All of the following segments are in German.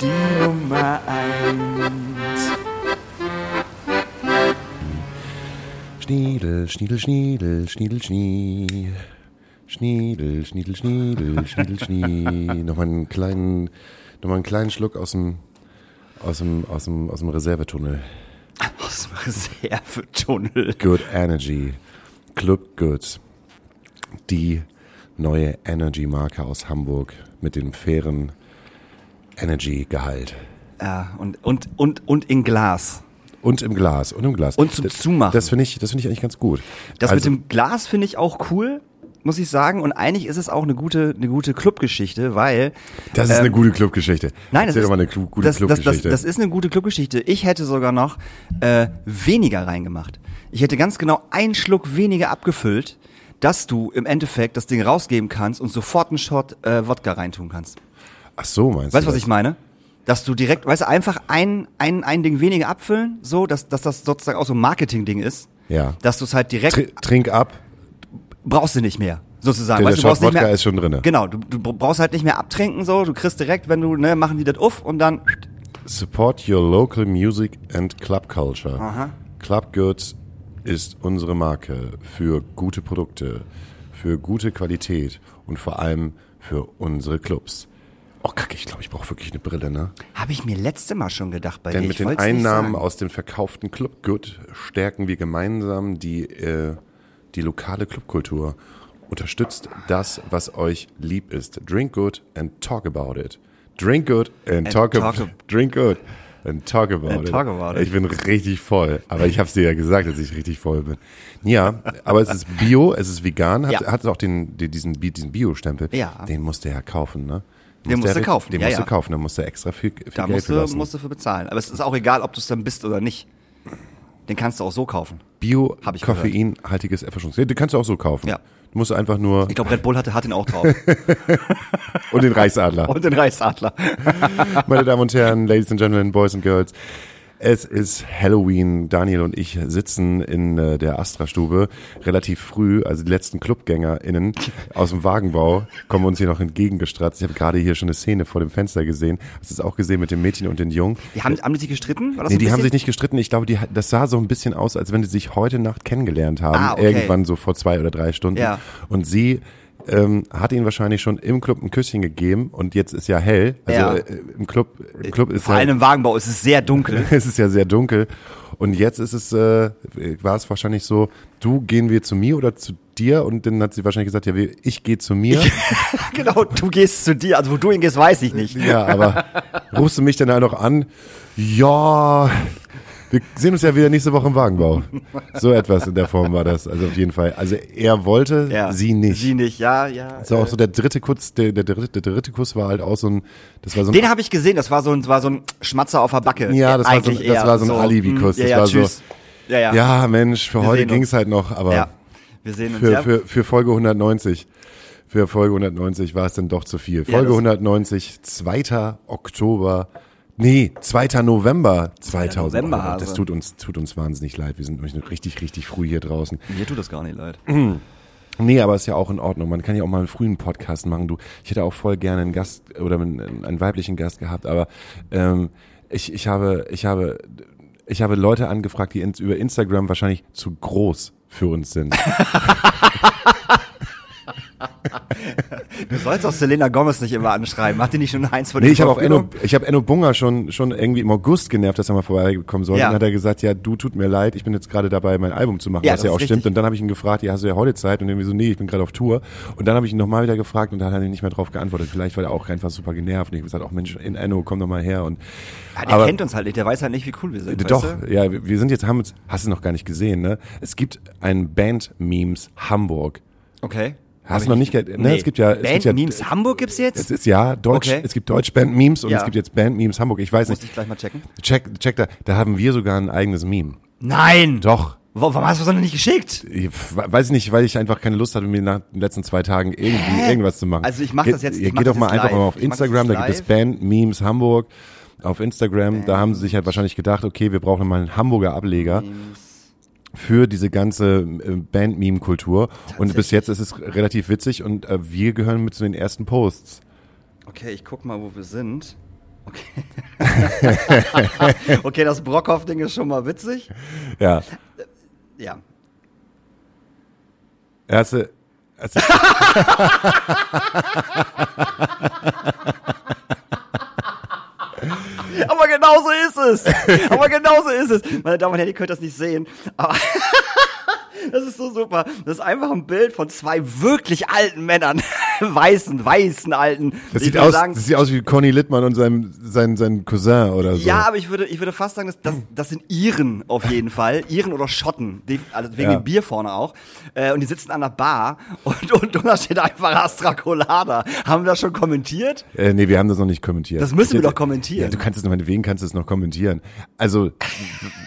die Nummer eins. Schniedel, Schniedel, Schniedel, Schniedel, Schnie. Schniedel, Schniedel, Schniedel, Schniedel, Schnie. Nochmal einen kleinen, nochmal einen kleinen Schluck aus dem, aus dem, aus dem, aus dem Reservetunnel. Aus dem Reservetunnel. Good Energy. Club Goods. Die neue Energy-Marke aus Hamburg mit dem fairen Energy-Gehalt. Ja, und, und, und, und in Glas. Und im Glas, und im Glas. Und zum das, Zumachen. Das finde ich, das finde ich eigentlich ganz gut. Das Also- mit dem Glas finde ich auch cool, muss ich sagen. Und eigentlich ist es auch eine gute, eine gute Clubgeschichte, weil. Das ist ähm, eine gute Clubgeschichte. Nein, das Erzähl ist, doch mal eine gute das, das, das, Clubgeschichte. das ist eine gute Clubgeschichte. Ich hätte sogar noch äh, weniger reingemacht. Ich hätte ganz genau einen Schluck weniger abgefüllt, dass du im Endeffekt das Ding rausgeben kannst und sofort einen Shot äh, Wodka reintun kannst. Ach so, meinst Weißt du, du? was ich meine? Dass du direkt, weißt du, einfach ein, ein, ein Ding weniger abfüllen, so, dass, dass das sozusagen auch so ein Marketing-Ding ist. Ja. Dass du es halt direkt Tr trink ab. brauchst du nicht mehr, sozusagen. Der- weißt, der du brauchst Shot nicht mehr, Wodka ist schon drinne. Genau, du, du brauchst halt nicht mehr abtrinken, so, du kriegst direkt, wenn du, ne, machen die das uff und dann, Support your local music and club culture. Aha. Club Goods ist unsere Marke für gute Produkte, für gute Qualität und vor allem für unsere Clubs. Oh, kacke, ich glaube, ich brauche wirklich eine Brille, ne? habe ich mir letzte Mal schon gedacht bei Denn dir. mit ich den Einnahmen aus dem verkauften Club Good stärken wir gemeinsam die, äh, die lokale Clubkultur. Unterstützt das, was euch lieb ist. Drink good and talk about it. Drink good and, And talk, talk about ab- Drink good and talk about And it. talk about. Ich bin richtig voll. Aber ich habe dir ja gesagt, dass ich richtig voll bin. Ja, aber es ist Bio, es ist vegan, hat, Ja. hat auch den, den, diesen, diesen Bio-Stempel. Ja. Den musste er ja kaufen, ne? Den musste er- er kaufen, Den ja, musste ja. er kaufen, da musste er extra viel, viel Da Geld musst du, musst du für bezahlen. Aber es ist auch egal, ob du es dann bist oder nicht. Den kannst du auch so kaufen. Bio Hab ich koffeinhaltiges Erfrischungsmittel. Den kannst du auch so kaufen. Ja. Du musst einfach nur Ich glaube, Red Bull hatte, hat ihn auch drauf. und den Reichsadler. und den Reichsadler. Meine Damen und Herren, Ladies and Gentlemen, Boys and Girls. Es ist Halloween. Daniel und ich sitzen in äh, der Astra-Stube relativ früh. Also die letzten ClubgängerInnen aus dem Wagenbau kommen uns hier noch entgegengestratzt. Ich habe gerade hier schon eine Szene vor dem Fenster gesehen. Hast du es auch gesehen mit dem Mädchen und den Jungen? Die haben, haben die sich gestritten? War Nee, die haben sich nicht gestritten. Ich glaube, die, das sah so ein bisschen aus, als wenn die sich heute Nacht kennengelernt haben. Ah, okay. Irgendwann so vor zwei oder drei Stunden. Ja. Und sie ähm, hat ihn wahrscheinlich schon im Club ein Küsschen gegeben und jetzt ist ja hell. Also Ja. äh, im Club, im Club ist Vor ja, allem im Wagenbau ist es sehr dunkel. es ist ja sehr dunkel. Und jetzt ist es, äh, war es wahrscheinlich so, du gehen wir zu mir oder zu dir? Und dann hat sie wahrscheinlich gesagt, ja, ich gehe zu mir. genau, du gehst zu dir. Also wo du hingehst, weiß ich nicht. Ja, aber rufst du mich dann halt noch an? Ja, wir sehen uns ja wieder nächste Woche im Wagenbau. So etwas in der Form war das. Also auf jeden Fall. Also er wollte, Ja. sie nicht. Sie nicht, ja, ja. Das war auch so der dritte Kuss, der, der, dritte, der dritte Kuss war halt auch so ein, das war so ein, Den habe ich gesehen, das war so ein, war so ein Schmatzer auf der Backe. Ja, das war so- Eigentlich das war so ein Alibi-Kuss, hm, das Ja, ja, war so- tschüss. Ja, ja. ja Mensch, für Wir heute ging's halt noch, aber ja. Wir sehen uns für, ja. für, für Folge 190, für Folge 190 war es dann doch zu viel. Ja, Folge das- 190, 2. Oktober, nee, 2. November 2000. November, Oh, das tut uns, tut uns wahnsinnig leid. Wir sind nämlich richtig, richtig früh hier draußen. Mir tut das gar nicht leid. Nee, aber ist ja auch in Ordnung. Man kann ja auch mal einen frühen Podcast machen. Du, ich hätte auch voll gerne einen Gast oder einen, einen weiblichen Gast gehabt, aber ähm, ich, ich habe, ich habe, ich habe Leute angefragt, die ins, über Instagram wahrscheinlich zu groß für uns sind. Du sollst auch Selena Gomez nicht immer anschreiben. Hat die nicht schon eins von Nee, den ich habe auch Enno, ich habe Enno Bunga schon schon irgendwie im August genervt, dass er mal vorbeikommen soll. Ja. Dann hat er gesagt, ja, du tut mir leid, ich bin jetzt gerade dabei, mein Album zu machen, Ja, was das ja auch ist stimmt. richtig. Und dann habe ich ihn gefragt, ja, hast du ja heute Zeit? Und irgendwie so, nee, ich bin gerade auf Tour. Und dann habe ich ihn nochmal wieder gefragt und dann hat er nicht mehr drauf geantwortet. Vielleicht war er auch einfach super genervt. Und ich habe gesagt, auch Mensch, in Enno, komm doch mal her. Und Ja, der aber- kennt uns halt nicht, der weiß halt nicht, wie cool wir sind. doch, Weißt du? ja, wir wir sind jetzt, haben uns, hast du noch gar nicht gesehen, ne? Es gibt ein Band-Memes Hamburg. Okay. Hast du noch nicht gehört? Ne, es gibt ja, es Band gibt ja, Memes Hamburg gibt's jetzt? Es ist ja Deutsch, Okay. es gibt Deutsch-Band-Memes und Ja. es gibt jetzt Band-Memes Hamburg. Ich weiß Muss nicht. ich gleich mal checken. Check, check da, da haben wir sogar ein eigenes Meme. Nein! Doch. Wo, warum hast du das noch nicht geschickt? Ich weiß ich nicht, weil ich einfach keine Lust hatte, mir nach den letzten zwei Tagen irgendwie irgendwas zu machen. Also ich mach Ge- das jetzt- ich geht doch mal jetzt einfach live. mal auf Ich Instagram, da gibt es live. Band Memes Hamburg auf Instagram. Da haben sie sich halt wahrscheinlich gedacht, okay, wir brauchen mal einen Hamburger Ableger für diese ganze äh, Band-Meme-Kultur. Und bis jetzt ist es relativ witzig und äh, wir gehören mit zu den ersten Posts. Okay, ich guck mal, wo wir sind. Okay. okay, das Brockhoff-Ding ist schon mal witzig. Ja. Ja. Erste, erste Aber genau so ist es. Aber genau so ist es. Meine Damen und Herren, ihr könnt das nicht sehen. Aber das ist so super. Das ist einfach ein Bild von zwei wirklich alten Männern. Weißen, weißen alten. das sieht, aus, sagen, das sieht aus wie Conny Littmann und sein, sein, sein Cousin oder so. Ja, aber ich würde, ich würde fast sagen, das, das, das sind Iren auf jeden Fall. Iren oder Schotten, die, also wegen Ja. dem Bier vorne auch. Äh, und die sitzen an der Bar und, und, und da steht einfach Astra Colada. Haben wir das schon kommentiert? Äh, nee, wir haben das noch nicht kommentiert. Das müssen wir doch kommentieren. Ja, du kannst es, meinetwegen kannst du es noch kommentieren. Also,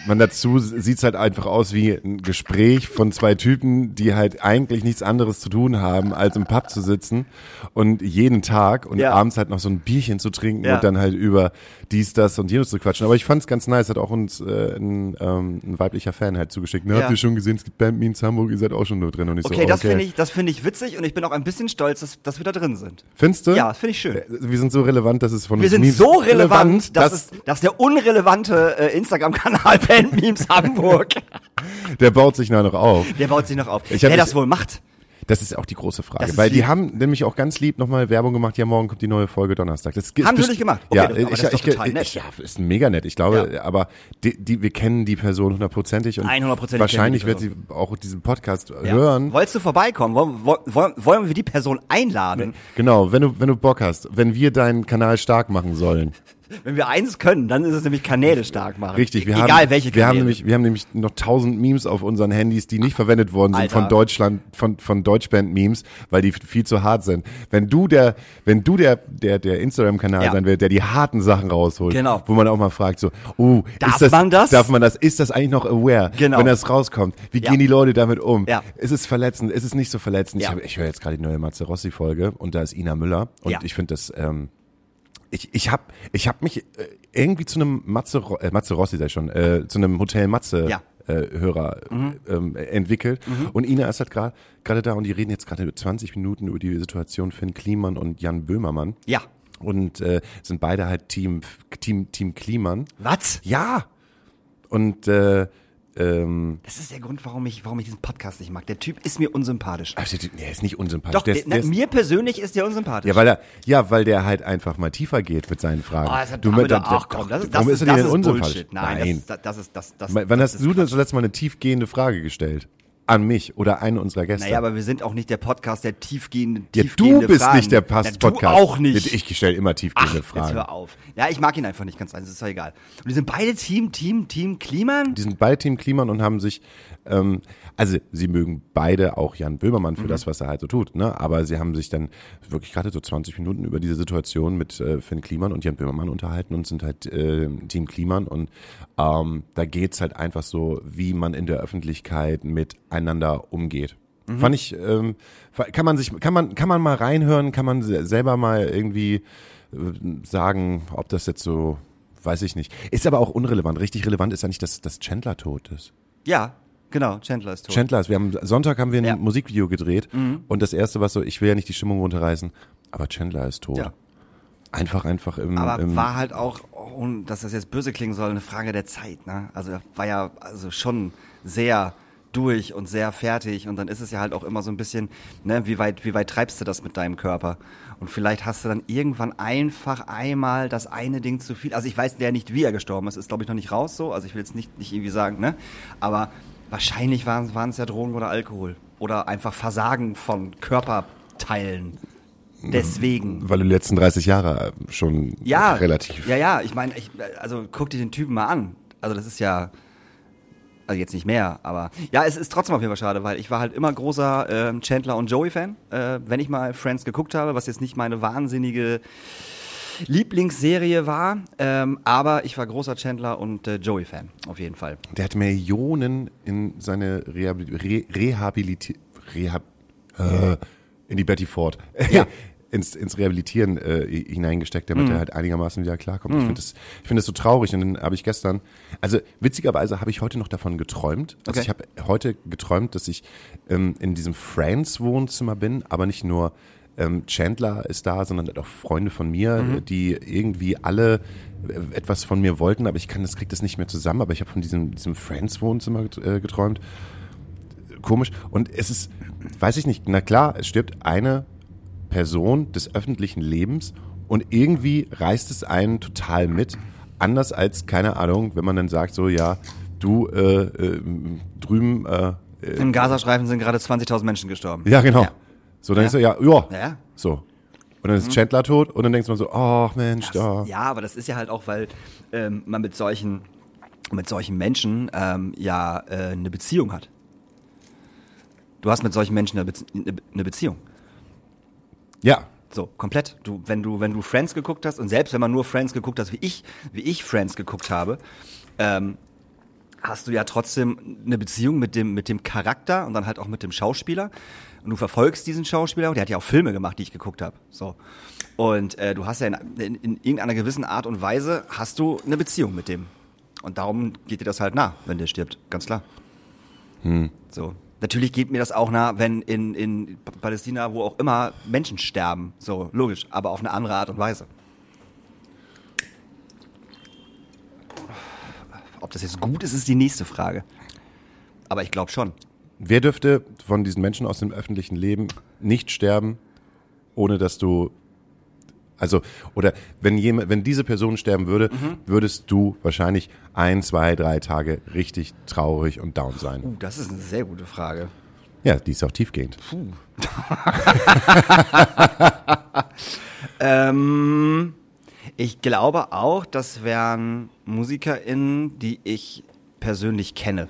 man dazu sieht's halt einfach aus wie ein Gespräch von zwei Typen, die halt eigentlich nichts anderes zu tun haben, als im Pub zu sitzen und jeden Tag und Ja. abends halt noch so ein Bierchen zu trinken Ja. und dann halt über dies, das und jenes zu quatschen. Aber ich fand's ganz nice, hat auch uns äh, ein, ähm, ein weiblicher Fan halt zugeschickt. Ne, Ja. Habt ihr schon gesehen, es gibt Band Memes Hamburg, ihr seid auch schon nur drin. Und ich Okay, so, das finde ich, das finde ich witzig und ich bin auch ein bisschen stolz, dass, dass wir da drin sind. Findest du? Ja, finde ich schön. Äh, Wir sind so relevant, dass es von Wir uns sind so relevant, dass, dass es, dass der unrelevante äh, Instagram-Kanal Band Memes Hamburg, der baut sich noch auf. der baut sich noch auf. Ich Wer das wohl macht? Das ist auch die große Frage, weil die lieb. haben nämlich auch ganz lieb nochmal Werbung gemacht. Ja, morgen kommt die neue Folge Donnerstag. Das Haben sie nicht gemacht? Okay, ja, aber das ich, ist ich, total ich, nett. ja, ist mega nett. Ich glaube, Ja. aber die, die, wir kennen die Person hundertprozentig und 100%ig wahrscheinlich wird die sie auch diesen Podcast Ja. hören. Wolltest du vorbeikommen? Wollen, wollen, wollen wir die Person einladen? Genau, wenn du wenn du Bock hast, wenn wir deinen Kanal stark machen sollen. Wenn wir eins können, dann ist es nämlich Kanäle stark machen. Richtig, wir Egal haben welche wir haben Kanäle. nämlich wir haben nämlich noch tausend Memes auf unseren Handys, die nicht verwendet worden sind Alter. von Deutschland von von Deutschband Memes, weil die viel zu hart sind. Wenn du der wenn du der der der Instagram Kanal Ja. sein wird, der die harten Sachen rausholt, Genau. wo man auch mal fragt so, oh, Darf ist das, man das? Darf man das? Ist das eigentlich noch aware, Genau. wenn das rauskommt? Wie Ja. gehen die Leute damit um? Ja. Ist es verletzend? Ist es nicht so verletzend? Ich, hab, ich höre jetzt gerade die neue Matze Rossi Folge und da ist Ina Müller und ich finde das ähm, ich, ich habe ich hab mich äh, irgendwie zu einem Matze, äh, Matze Rossi, sei schon, äh, zu einem Hotel Matze Ja. äh, Hörer ähm, entwickelt. Und Ina ist halt gerade gerade da und die reden jetzt gerade 20 Minuten über die Situation Finn Kliman und Jan Böhmermann. Ja. Und äh, sind beide halt Team Team Team Kliman. Was? Ja. Und äh, ähm, Das ist der Grund, warum ich, warum ich diesen Podcast nicht mag. Der Typ ist mir unsympathisch. also, der ist nicht unsympathisch. Doch, der der, der na, ist, mir persönlich ist der unsympathisch. ja, weil er, ja, weil der halt einfach mal tiefer geht mit seinen Fragen. Oh, das hat du mit, doch- ach komm, das ist, das ist, er das denn ist unsympathisch? Bullshit. Nein, Das, das ist, das, das, Wann das hast du denn zuletzt mal eine tiefgehende Frage gestellt? An mich oder einen unserer Gäste? Naja, aber wir sind auch nicht der Podcast, der tiefgehende, ja, tiefgehende du bist Fragen. nicht der Pass du Podcast. auch nicht. Ich stelle immer tiefgehende Ach, Fragen. jetzt hör auf. Ja, ich mag ihn einfach nicht ganz eins, ist doch egal. Und die sind beide Team, Team, Team Kliman? Die sind beide Team Kliman und haben sich, ähm, also sie mögen beide auch Jan Böhmermann für Mhm. das, was er halt so tut, ne? Aber sie haben sich dann wirklich gerade so 20 Minuten über diese Situation mit äh, Finn Kliman und Jan Böhmermann unterhalten und sind halt äh, Team Kliman und ähm, da geht's halt einfach so, wie man in der Öffentlichkeit miteinander umgeht. Mhm. Fand ich, ähm, kann man sich, kann man, kann man mal reinhören, kann man se- selber mal irgendwie äh, sagen, ob das jetzt so, weiß ich nicht. Ist aber auch unrelevant. Richtig relevant ist ja nicht, dass, dass Chandler tot ist. Ja, genau, Chandler ist tot. Chandler ist, wir haben, Sonntag haben wir ein Ja. Mhm. Musikvideo gedreht und das erste war so, ich will ja nicht die Stimmung runterreißen, aber Chandler ist tot. Ja. Einfach, einfach im, Aber im war halt auch, ohne dass das jetzt böse klingen soll, eine Frage der Zeit. Ne? Also er war ja also schon sehr durch und sehr fertig und dann ist es ja halt auch immer so ein bisschen, ne, wie weit, wie weit treibst du das mit deinem Körper? Und vielleicht hast du dann irgendwann einfach einmal das eine Ding zu viel. Also ich weiß ja nicht, wie er gestorben ist, ist glaube ich noch nicht raus so. Also ich will jetzt nicht, nicht irgendwie sagen, ne? Aber wahrscheinlich waren, es ja Drogen oder Alkohol. Oder einfach Versagen von Körperteilen. Deswegen. weil du die letzten 30 Jahre schon Ja, relativ. Ja, ja, ich meine, ich, also guck dir den Typen mal an. Also das ist ja, Also jetzt nicht mehr, aber ja, es ist trotzdem auf jeden Fall schade, weil ich war halt immer großer ähm, Chandler und Joey-Fan, äh, wenn ich mal Friends geguckt habe, was jetzt nicht meine wahnsinnige Lieblingsserie war, ähm, aber ich war großer Chandler und äh, Joey-Fan, auf jeden Fall. Der hat Millionen in seine Rehabil Re Rehabiliti Rehab äh, in die Betty Ford. Ja. ins, ins Rehabilitieren äh, hineingesteckt, damit Mhm. er halt einigermaßen wieder klarkommt. Ich finde das, ich finde das so traurig und dann habe ich gestern, also witzigerweise habe ich heute noch davon geträumt. Also Okay. ich habe heute geträumt, dass ich ähm, in diesem Friends Wohnzimmer bin, aber nicht nur ähm, Chandler ist da, sondern auch Freunde von mir, Mhm. die irgendwie alle äh, etwas von mir wollten, aber ich kann das krieg das nicht mehr zusammen, aber ich habe von diesem, diesem Friends Wohnzimmer get- äh, geträumt komisch. Und es ist, weiß ich nicht, na klar, es stirbt eine Person des öffentlichen Lebens und irgendwie reißt es einen total mit. Anders als, keine Ahnung, wenn man dann sagt, so, ja, du äh, äh, drüben, äh, äh, Im Gazastreifen sind gerade 20.000 Menschen gestorben. ja, genau. Ja. So, dann Ja. ist er, ja, ja, Ja. Mhm. so. Und dann ist Chandler tot und dann denkst man so, ach Mensch, da. Ja, aber das ist ja halt auch, weil ähm, man mit solchen, mit solchen Menschen ähm, ja äh, eine Beziehung hat. Du hast mit solchen Menschen eine, Bezie eine- Beziehung. Ja, So, komplett. Du, wenn du, wenn du Friends geguckt hast und selbst wenn man nur Friends geguckt hast, wie ich, wie ich Friends geguckt habe, ähm, hast du ja trotzdem eine Beziehung mit dem, mit dem Charakter und dann halt auch mit dem Schauspieler. Und du verfolgst diesen Schauspieler, der hat ja auch Filme gemacht, die ich geguckt habe. So. Und äh, du hast ja in, in, in irgendeiner gewissen Art und Weise hast du eine Beziehung mit dem. Und darum geht dir das halt nah, wenn der stirbt, ganz klar. So. Natürlich geht mir das auch nah, wenn in, in Palästina, wo auch immer, Menschen sterben. So, logisch, aber auf eine andere Art und Weise. Ob das jetzt gut ist, ist die nächste Frage. Aber ich glaube schon. wer dürfte von diesen Menschen aus dem öffentlichen Leben nicht sterben, ohne dass du also oder wenn jemand, wenn diese Person sterben würde, Mhm. würdest du wahrscheinlich ein, zwei, drei Tage richtig traurig und down sein. Uh, das ist eine sehr gute Frage. Ja, die ist auch tiefgehend. Ähm, ich glaube auch, das wären MusikerInnen, die ich persönlich kenne.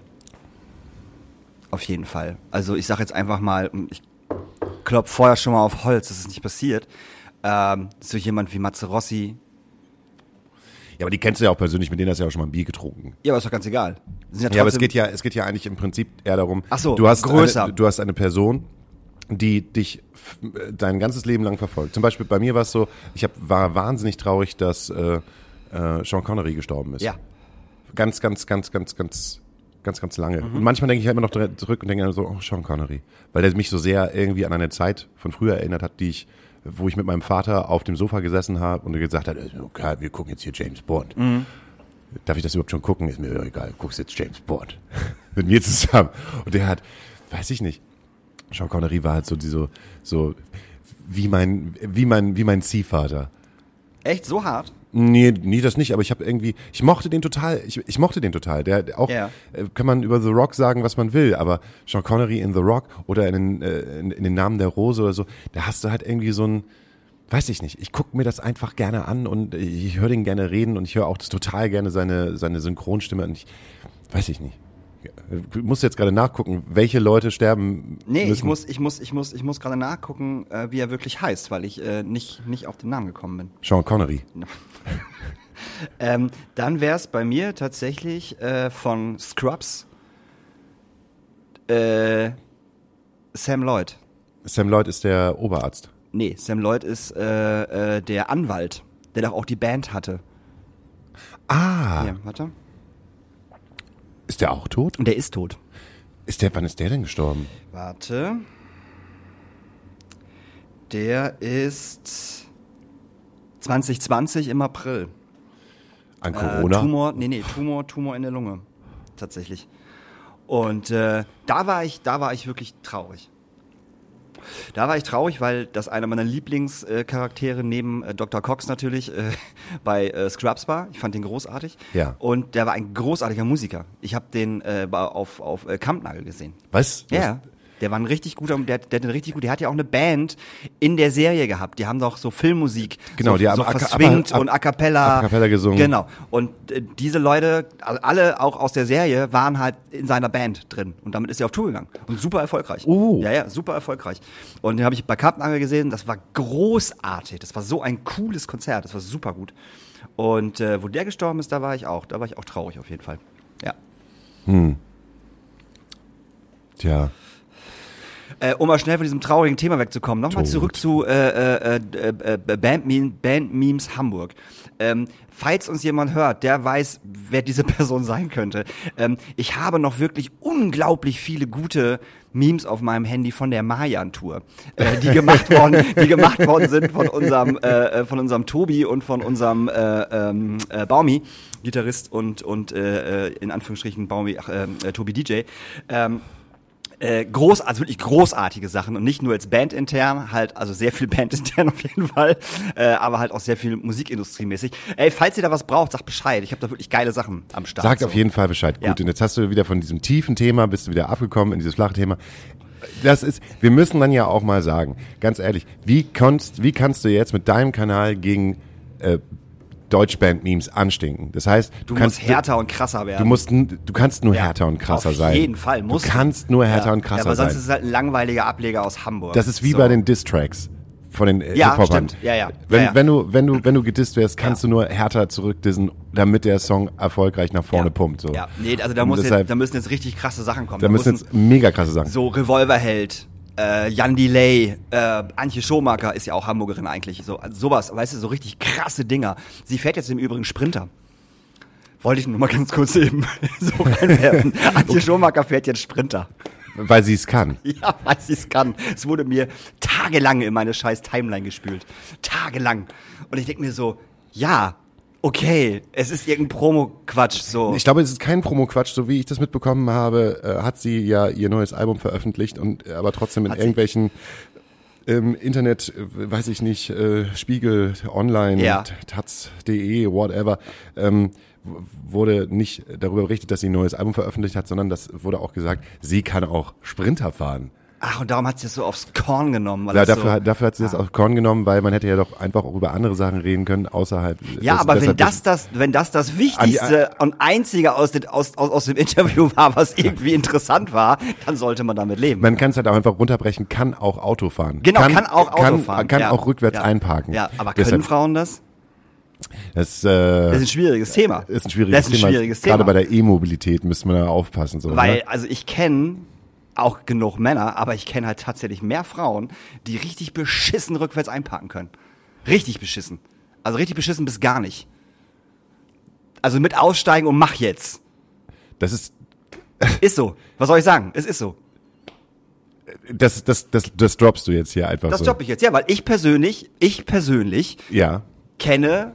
Auf jeden Fall. Also ich sage jetzt einfach mal, ich klopfe vorher schon mal auf Holz, das ist nicht passiert. Ähm, so jemand wie Matze Rossi. Ja, aber die kennst du ja auch persönlich, mit denen hast du ja auch schon mal ein Bier getrunken. Ja, aber ist doch ganz egal. Sind Ja, aber es geht ja, es geht ja eigentlich im Prinzip eher darum, Ach so, du hast größer. Eine, du hast eine Person, die dich f- dein ganzes Leben lang verfolgt. Zum Beispiel bei mir war es so, ich hab, war wahnsinnig traurig, dass äh, äh, Sean Connery gestorben ist. Ja. Ganz, ganz, ganz, ganz, ganz, ganz, ganz lange. Mhm. Und manchmal denke ich halt immer noch zurück und denke so, oh, Sean Connery. Weil der mich so sehr irgendwie an eine Zeit von früher erinnert hat, die ich, wo ich mit meinem Vater auf dem Sofa gesessen habe und er gesagt hat, okay, wir gucken jetzt hier James Bond. Mhm. Darf ich das überhaupt schon gucken? Ist mir egal. Du guckst jetzt James Bond. mit mir zusammen. Und der hat, weiß ich nicht. Sean Connery war halt so, die so, so, wie mein, wie mein, wie mein Ziehvater. Echt so hart? Nee, nee, das nicht, aber ich habe irgendwie, ich mochte den total, ich, ich mochte den total. Der der auch, Ja. äh, kann man über The Rock sagen, was man will, aber Sean Connery in The Rock oder in, den, äh, in, in den Namen der Rose oder so, da hast du halt irgendwie so ein, weiß ich nicht, ich gucke mir das einfach gerne an und ich höre den gerne reden und ich höre auch das total gerne seine, seine Synchronstimme und ich, weiß ich nicht. Du musst jetzt gerade nachgucken, welche Leute sterben Nee, müssen. ich muss, ich muss, ich muss, ich muss gerade nachgucken, äh, wie er wirklich heißt, weil ich äh, nicht, nicht auf den Namen gekommen bin. Sean Connery. Ähm, dann wäre es bei mir tatsächlich äh, von Scrubs äh, Sam Lloyd. Sam Lloyd ist der Oberarzt. Nee, Sam Lloyd ist äh, äh, der Anwalt, der doch auch die Band hatte. Ah, Hier, warte. Ist der auch tot? Und der ist tot. Ist der, wann ist der denn gestorben? Warte. Der ist 2020 im April. An Äh, Corona? Tumor, nee, nee, Tumor, Tumor in der Lunge. Tatsächlich. Und äh, da war ich, da war ich wirklich traurig. Da war ich traurig, weil das einer meiner Lieblingscharaktere neben äh, Dr. Cox natürlich äh, bei äh, Scrubs war. Ich fand den großartig. Ja. Und der war ein großartiger Musiker. Ich habe den auf, auf Kampnagel gesehen. Was? Ja, Der war ein richtig guter, der, der, hat eine richtig gut, der hat ja auch eine Band in der Serie gehabt. Die haben doch so Filmmusik, Genau, so, die haben so verswingt und a cappella, a cappella gesungen. Genau. Und äh, diese Leute, also alle auch aus der Serie, waren halt in seiner Band drin. Und damit ist er auf Tour gegangen. Und super erfolgreich. Oh. Ja, ja, super erfolgreich. Und den habe ich bei Kartenangel gesehen. Das war großartig. Das war so ein cooles Konzert. Das war super gut. Und äh, wo der gestorben ist, da war ich auch. Da war ich auch traurig auf jeden Fall. Ja. Tja. Äh, um mal schnell von diesem traurigen Thema wegzukommen, nochmal zurück zu äh, äh, äh, äh, Band, Meme, Band Memes Hamburg. Ähm, falls uns jemand hört, der weiß, wer diese Person sein könnte. Ähm, ich habe noch wirklich unglaublich viele gute Memes auf meinem Handy von der Mayan-Tour, äh, die gemacht worden, die gemacht worden sind von unserem, äh, äh, von unserem Tobi und von unserem äh, ähm, äh, Baumi, Gitarrist und und äh, äh, in Anführungsstrichen Baumi, ach, äh, äh, Tobi DJ. Ähm, äh, groß, also wirklich großartige Sachen und nicht nur jetzt bandintern, halt, also sehr viel bandintern auf jeden Fall, äh, aber halt auch sehr viel musikindustriemäßig. Ey, falls ihr da was braucht, sagt Bescheid. Ich habe da wirklich geile Sachen am Start. Sagt so. auf jeden Fall Bescheid. Ja. Gut, und jetzt hast du wieder von diesem tiefen Thema, bist du wieder abgekommen in dieses flache Thema. Das ist, wir müssen dann ja auch mal sagen, ganz ehrlich, wie kannst, wie kannst du jetzt mit deinem Kanal gegen äh, Deutschband-Memes anstinken? Das heißt, du, Du kannst musst härter und krasser werden. Du musst, du kannst nur Ja, härter und krasser auf sein. Auf jeden Fall. Musst du kannst nur härter ja. und krasser ja, aber sonst sein. ist es halt ein langweiliger Ableger aus Hamburg. Das ist wie So. bei den Diss-Tracks von den äh, Ja, Hip-Hopern. stimmt. Ja, ja. Wenn, Ja, ja. wenn du, wenn du, wenn du gedisst wirst, kannst du nur härter zurückdissen, damit der Song erfolgreich nach vorne ja. pumpt, so. Ja, nee, also da, muss deshalb- jetzt, da müssen jetzt richtig krasse Sachen kommen. Da müssen müssen jetzt mega krasse Sachen. so Revolverheld, äh, Jan Delay, äh, Antje Schomaker ist ja auch Hamburgerin eigentlich, so also sowas, weißt du, so richtig krasse Dinger. Sie fährt jetzt im Übrigen Sprinter. Wollte ich nur mal ganz kurz eben so reinwerfen. Antje Schomaker fährt jetzt Sprinter. Weil sie es kann. Ja, weil sie es kann. Es wurde mir tagelang in meine scheiß Timeline gespült. Tagelang. Und ich denke mir so, ja, okay, es ist irgendein Promo-Quatsch, so. Ich glaube, es ist kein Promo-Quatsch, so wie ich das mitbekommen habe, äh, hat sie ja ihr neues Album veröffentlicht und äh, aber trotzdem in Hat irgendwelchen im Internet, äh, weiß ich nicht, äh, Spiegel, Online, Ja. taz.de, whatever, ähm, wurde nicht darüber berichtet, dass sie ein neues Album veröffentlicht hat, sondern das wurde auch gesagt, sie kann auch Sprinter fahren. Ach, und darum hat sie es so aufs Korn genommen. Ja, das dafür, so, hat, dafür hat sie das auf Korn genommen, weil man hätte ja doch einfach auch über andere Sachen reden können, außerhalb. Ja, das- aber wenn das das, wenn das das Wichtigste und Einzige aus, den, aus, aus, aus dem Interview war, was irgendwie interessant war, dann sollte man damit leben. Man kann es halt auch einfach runterbrechen, kann auch Auto fahren. genau, kann, auch Auto kann, fahren. Kann ja. auch rückwärts ja. einparken. Ja, aber können Deshalb, Frauen das? das, äh, Das ist ein schwieriges Thema. ist ein schwieriges das ist ein Thema. schwieriges Thema. Gerade bei der E-Mobilität müsste man da aufpassen. So, Weil, ne? also ich kenne auch genug Männer, aber ich kenne halt tatsächlich mehr Frauen, die richtig beschissen rückwärts einparken können. Richtig beschissen. Also richtig beschissen bis gar nicht. Also mit aussteigen und mach jetzt. Das ist, Ist so. Was soll ich sagen? Es ist so. das, das, das, das droppst du jetzt hier einfach Das so. stoppe ich jetzt. Ja, weil ich persönlich, ich persönlich Ja. kenne,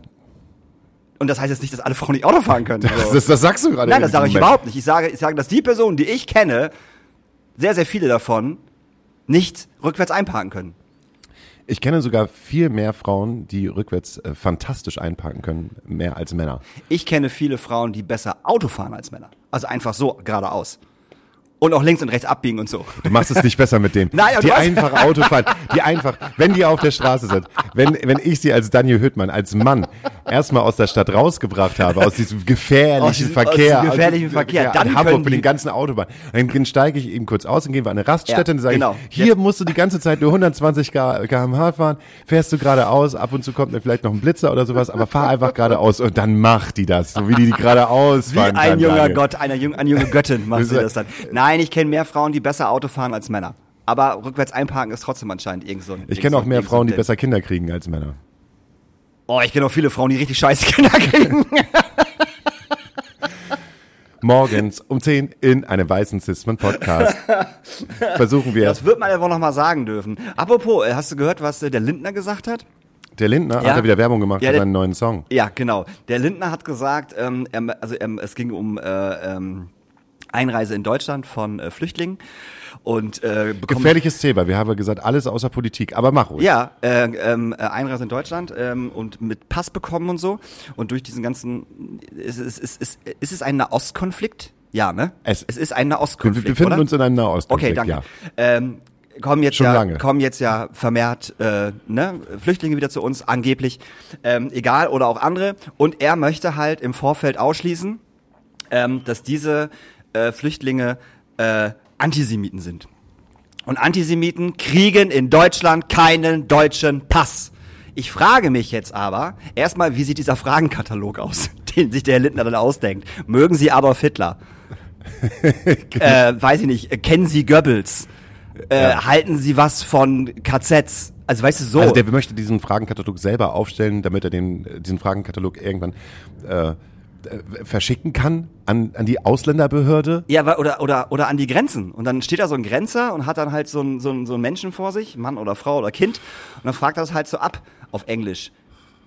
und das heißt jetzt nicht, dass alle Frauen nicht Auto fahren können. Das, So. das, das sagst du gerade. Nein, in das sage ich Moment. überhaupt nicht. Ich sage, ich sage, dass die Personen, die ich kenne, sehr, sehr viele davon nicht rückwärts einparken können. Ich kenne sogar viel mehr Frauen, die rückwärts äh, fantastisch einparken können, mehr als Männer. Ich kenne viele Frauen, die besser Auto fahren als Männer. Also einfach so geradeaus. Und auch links und rechts abbiegen und so. Du machst es nicht besser mit dem. Nein, die einfach Auto fahren, die einfach, wenn die auf der Straße sind, wenn, wenn ich sie als Daniel Hüttmann, als Mann, erstmal aus der Stadt rausgebracht habe, aus diesem gefährlichen Aus diesem- Verkehr. aus diesem gefährlichen Verkehr, ja, dann in Hamburg mit den ganzen Autobahnen. Dann, steige ich eben kurz aus und gehen wir an eine Raststätte Ja, und sage genau. ich, hier musst du die ganze Zeit nur 120 K- km/h fahren, fährst du geradeaus, ab und zu kommt mir vielleicht noch ein Blitzer oder sowas, aber fahr einfach geradeaus und dann macht die das, so wie die die geradeaus Wie fahren ein kann, junger Daniel. Gott, eine, eine junge Göttin macht sie Das das dann. Nein, ich kenne mehr Frauen, die besser Auto fahren als Männer. Aber rückwärts einparken ist trotzdem anscheinend irgend so ein. Ich kenne auch mehr Frauen, die besser Kinder kriegen als Männer. Oh, ich kenne auch viele Frauen, die richtig scheiße Kinder kriegen. Morgens um 10 in einem weißen Cisman Podcast. Versuchen wir. Das wird man ja wohl noch mal sagen dürfen. Apropos, äh, hast du gehört, was äh, der Lindner gesagt hat? Der Lindner Ja. hat ja wieder Werbung gemacht Ja, für seinen neuen Song. Ja, genau. Der Lindner hat gesagt, ähm, er, also ähm, es ging um äh, ähm, Einreise in Deutschland von äh, Flüchtlingen und äh, Gefährliches Thema. Wir haben ja gesagt, alles außer Politik. Aber mach ruhig. Ja, äh, ähm, äh, Einreise in Deutschland ähm, und mit Pass bekommen und so. Und durch diesen ganzen, ist, ist, ist, ist, ist es ein Nahostkonflikt Ja, ne? Es- es ist ein Wir Nahostkonflikt, befinden oder? uns in einem Okay, Nahostkonflikt, danke. ja. Ähm, kommen jetzt Schon ja, lange. kommen jetzt ja vermehrt äh, ne, Flüchtlinge wieder zu uns, angeblich, ähm, egal oder auch andere. Und er möchte halt im Vorfeld ausschließen, ähm, dass diese äh, Flüchtlinge äh, Antisemiten sind. Und Antisemiten kriegen in Deutschland keinen deutschen Pass. Ich frage mich jetzt aber, erstmal, wie sieht dieser Fragenkatalog aus, den sich der Herr Lindner dann ausdenkt? Mögen Sie Adolf Hitler? äh, weiß ich nicht, kennen Sie Goebbels? Äh, Halten Sie was von KZs? Also weißt du, so. Also der möchte diesen Fragenkatalog selber aufstellen, damit er den, diesen Fragenkatalog irgendwann äh, verschicken kann an, an die Ausländerbehörde. Ja, oder, oder, oder an die Grenzen. Und dann steht da so ein Grenzer und hat dann halt so einen so einen- so einen Menschen vor sich, Mann oder Frau oder Kind. Und dann fragt er das halt so ab auf Englisch.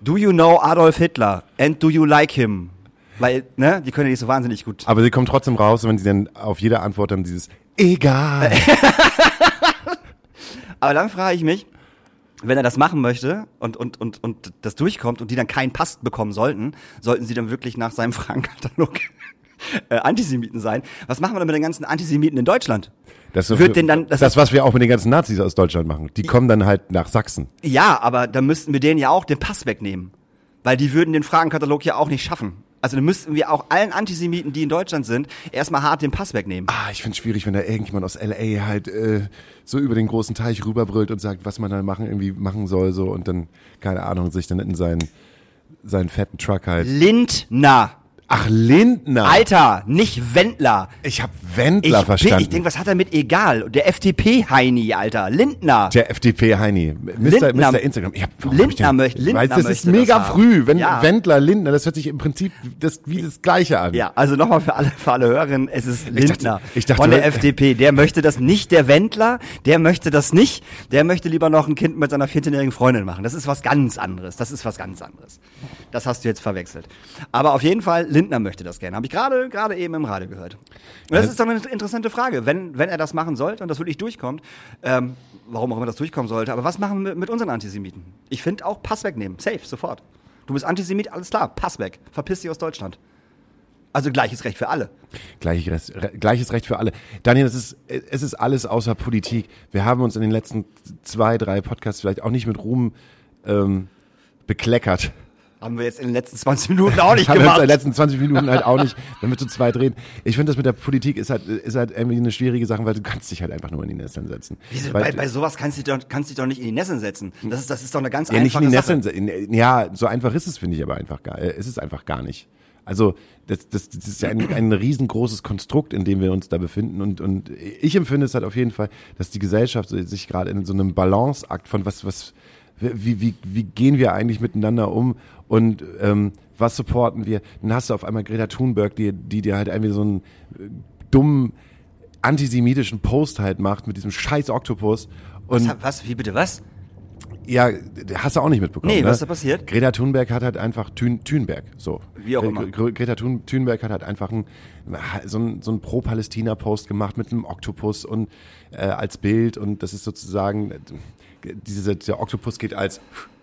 Do you know Adolf Hitler? And do you like him? Weil, ne, die können ja nicht so wahnsinnig gut. Aber sie kommen trotzdem raus, wenn sie dann auf jede Antwort dann dieses Egal. Aber dann frage ich mich, wenn er das machen möchte und, und, und, und das durchkommt und die dann keinen Pass bekommen sollten, sollten sie dann wirklich nach seinem Fragenkatalog äh, Antisemiten sein. Was machen wir dann mit den ganzen Antisemiten in Deutschland? Das, ist Wird denn dann- das das, was wir auch mit den ganzen Nazis aus Deutschland machen. Die kommen dann halt nach Sachsen. Ja, aber dann müssten wir denen ja auch den Pass wegnehmen. Weil die würden den Fragenkatalog ja auch nicht schaffen. Also dann müssten wir auch allen Antisemiten, die in Deutschland sind, erstmal hart den Pass wegnehmen. Ah, ich find's schwierig, wenn da irgendjemand aus LA halt äh, so über den großen Teich rüberbrüllt und sagt, was man da machen, irgendwie machen soll, so und dann, keine Ahnung, sich dann in seinen, seinen fetten Truck halt. Lindner. Ach, Lindner. Alter, nicht Wendler. Ich hab Wendler ich, verstanden. Ich denke, was hat er mit egal? Der FDP-Heini, Alter. Lindner. der FDP Heini. Mr. Lindner- Mr. Instagram. Ich hab, Lindner hab ich möchte- Ich Lindner weiß, das ist mega das früh. Wenn Ja. Wendler, Lindner, das hört sich im Prinzip das, wie das Gleiche an. Ja, also nochmal für alle, für alle Hörerinnen, es ist Lindner ich dachte, von der weil- FDP. Der möchte das nicht, der Wendler, der möchte das nicht. Der möchte lieber noch ein Kind mit seiner 14-jährigen Freundin machen. Das ist was ganz anderes. Das ist was ganz anderes. Das hast du jetzt verwechselt. Aber auf jeden Fall, Lindner möchte das gerne. Habe ich gerade gerade eben im Radio gehört. Und das ist doch eine interessante Frage. Wenn, wenn er das machen sollte und das wirklich durchkommt, ähm, warum auch immer das durchkommen sollte, aber was machen wir mit, unseren Antisemiten? Ich finde auch Pass wegnehmen. Safe, sofort. Du bist Antisemit, alles klar, Pass weg. Verpiss dich aus Deutschland. Also gleiches Recht für alle. Gleiches, gleiches Recht für alle. Daniel, es ist, es ist alles außer Politik. Wir haben uns in den letzten zwei, drei Podcasts vielleicht auch nicht mit Ruhm ähm, bekleckert. Haben wir jetzt in den letzten 20 Minuten auch nicht haben wir gemacht. in den letzten 20 Minuten halt auch nicht, wenn wir zu zweit reden. Ich finde, das mit der Politik ist halt, ist halt irgendwie eine schwierige Sache, weil du kannst dich halt einfach nur in die Nesseln setzen. Wieso, weil, bei, bei sowas kannst du dich doch, kannst dich doch nicht in die Nesseln setzen. Das ist, das ist doch eine ganz ja, nicht einfache in die Sache. Nesseln, in, ja, so einfach ist es, finde ich aber einfach gar, äh, ist es einfach gar nicht. Also, das, das, das ist ja ein, ein riesengroßes Konstrukt, in dem wir uns da befinden und, und ich empfinde es halt auf jeden Fall, dass die Gesellschaft sich gerade in so einem Balanceakt von was, was, wie, wie, wie gehen wir eigentlich miteinander um und ähm, was supporten wir? Dann hast du auf einmal Greta Thunberg, die, die dir halt irgendwie so einen äh, dummen antisemitischen Post halt macht mit diesem scheiß Oktopus und Was, was, wie bitte, was? ja, hast du auch nicht mitbekommen. Nee, ne? was ist da passiert? Greta Thunberg hat halt einfach Thün, Thunberg, so. Wie auch immer. Gre- Greta Thun, Thunberg hat halt einfach ein, so ein, so ein Pro-Palästina-Post gemacht mit einem Oktopus und äh, als Bild und das ist sozusagen, äh, diese, der Oktopus geht als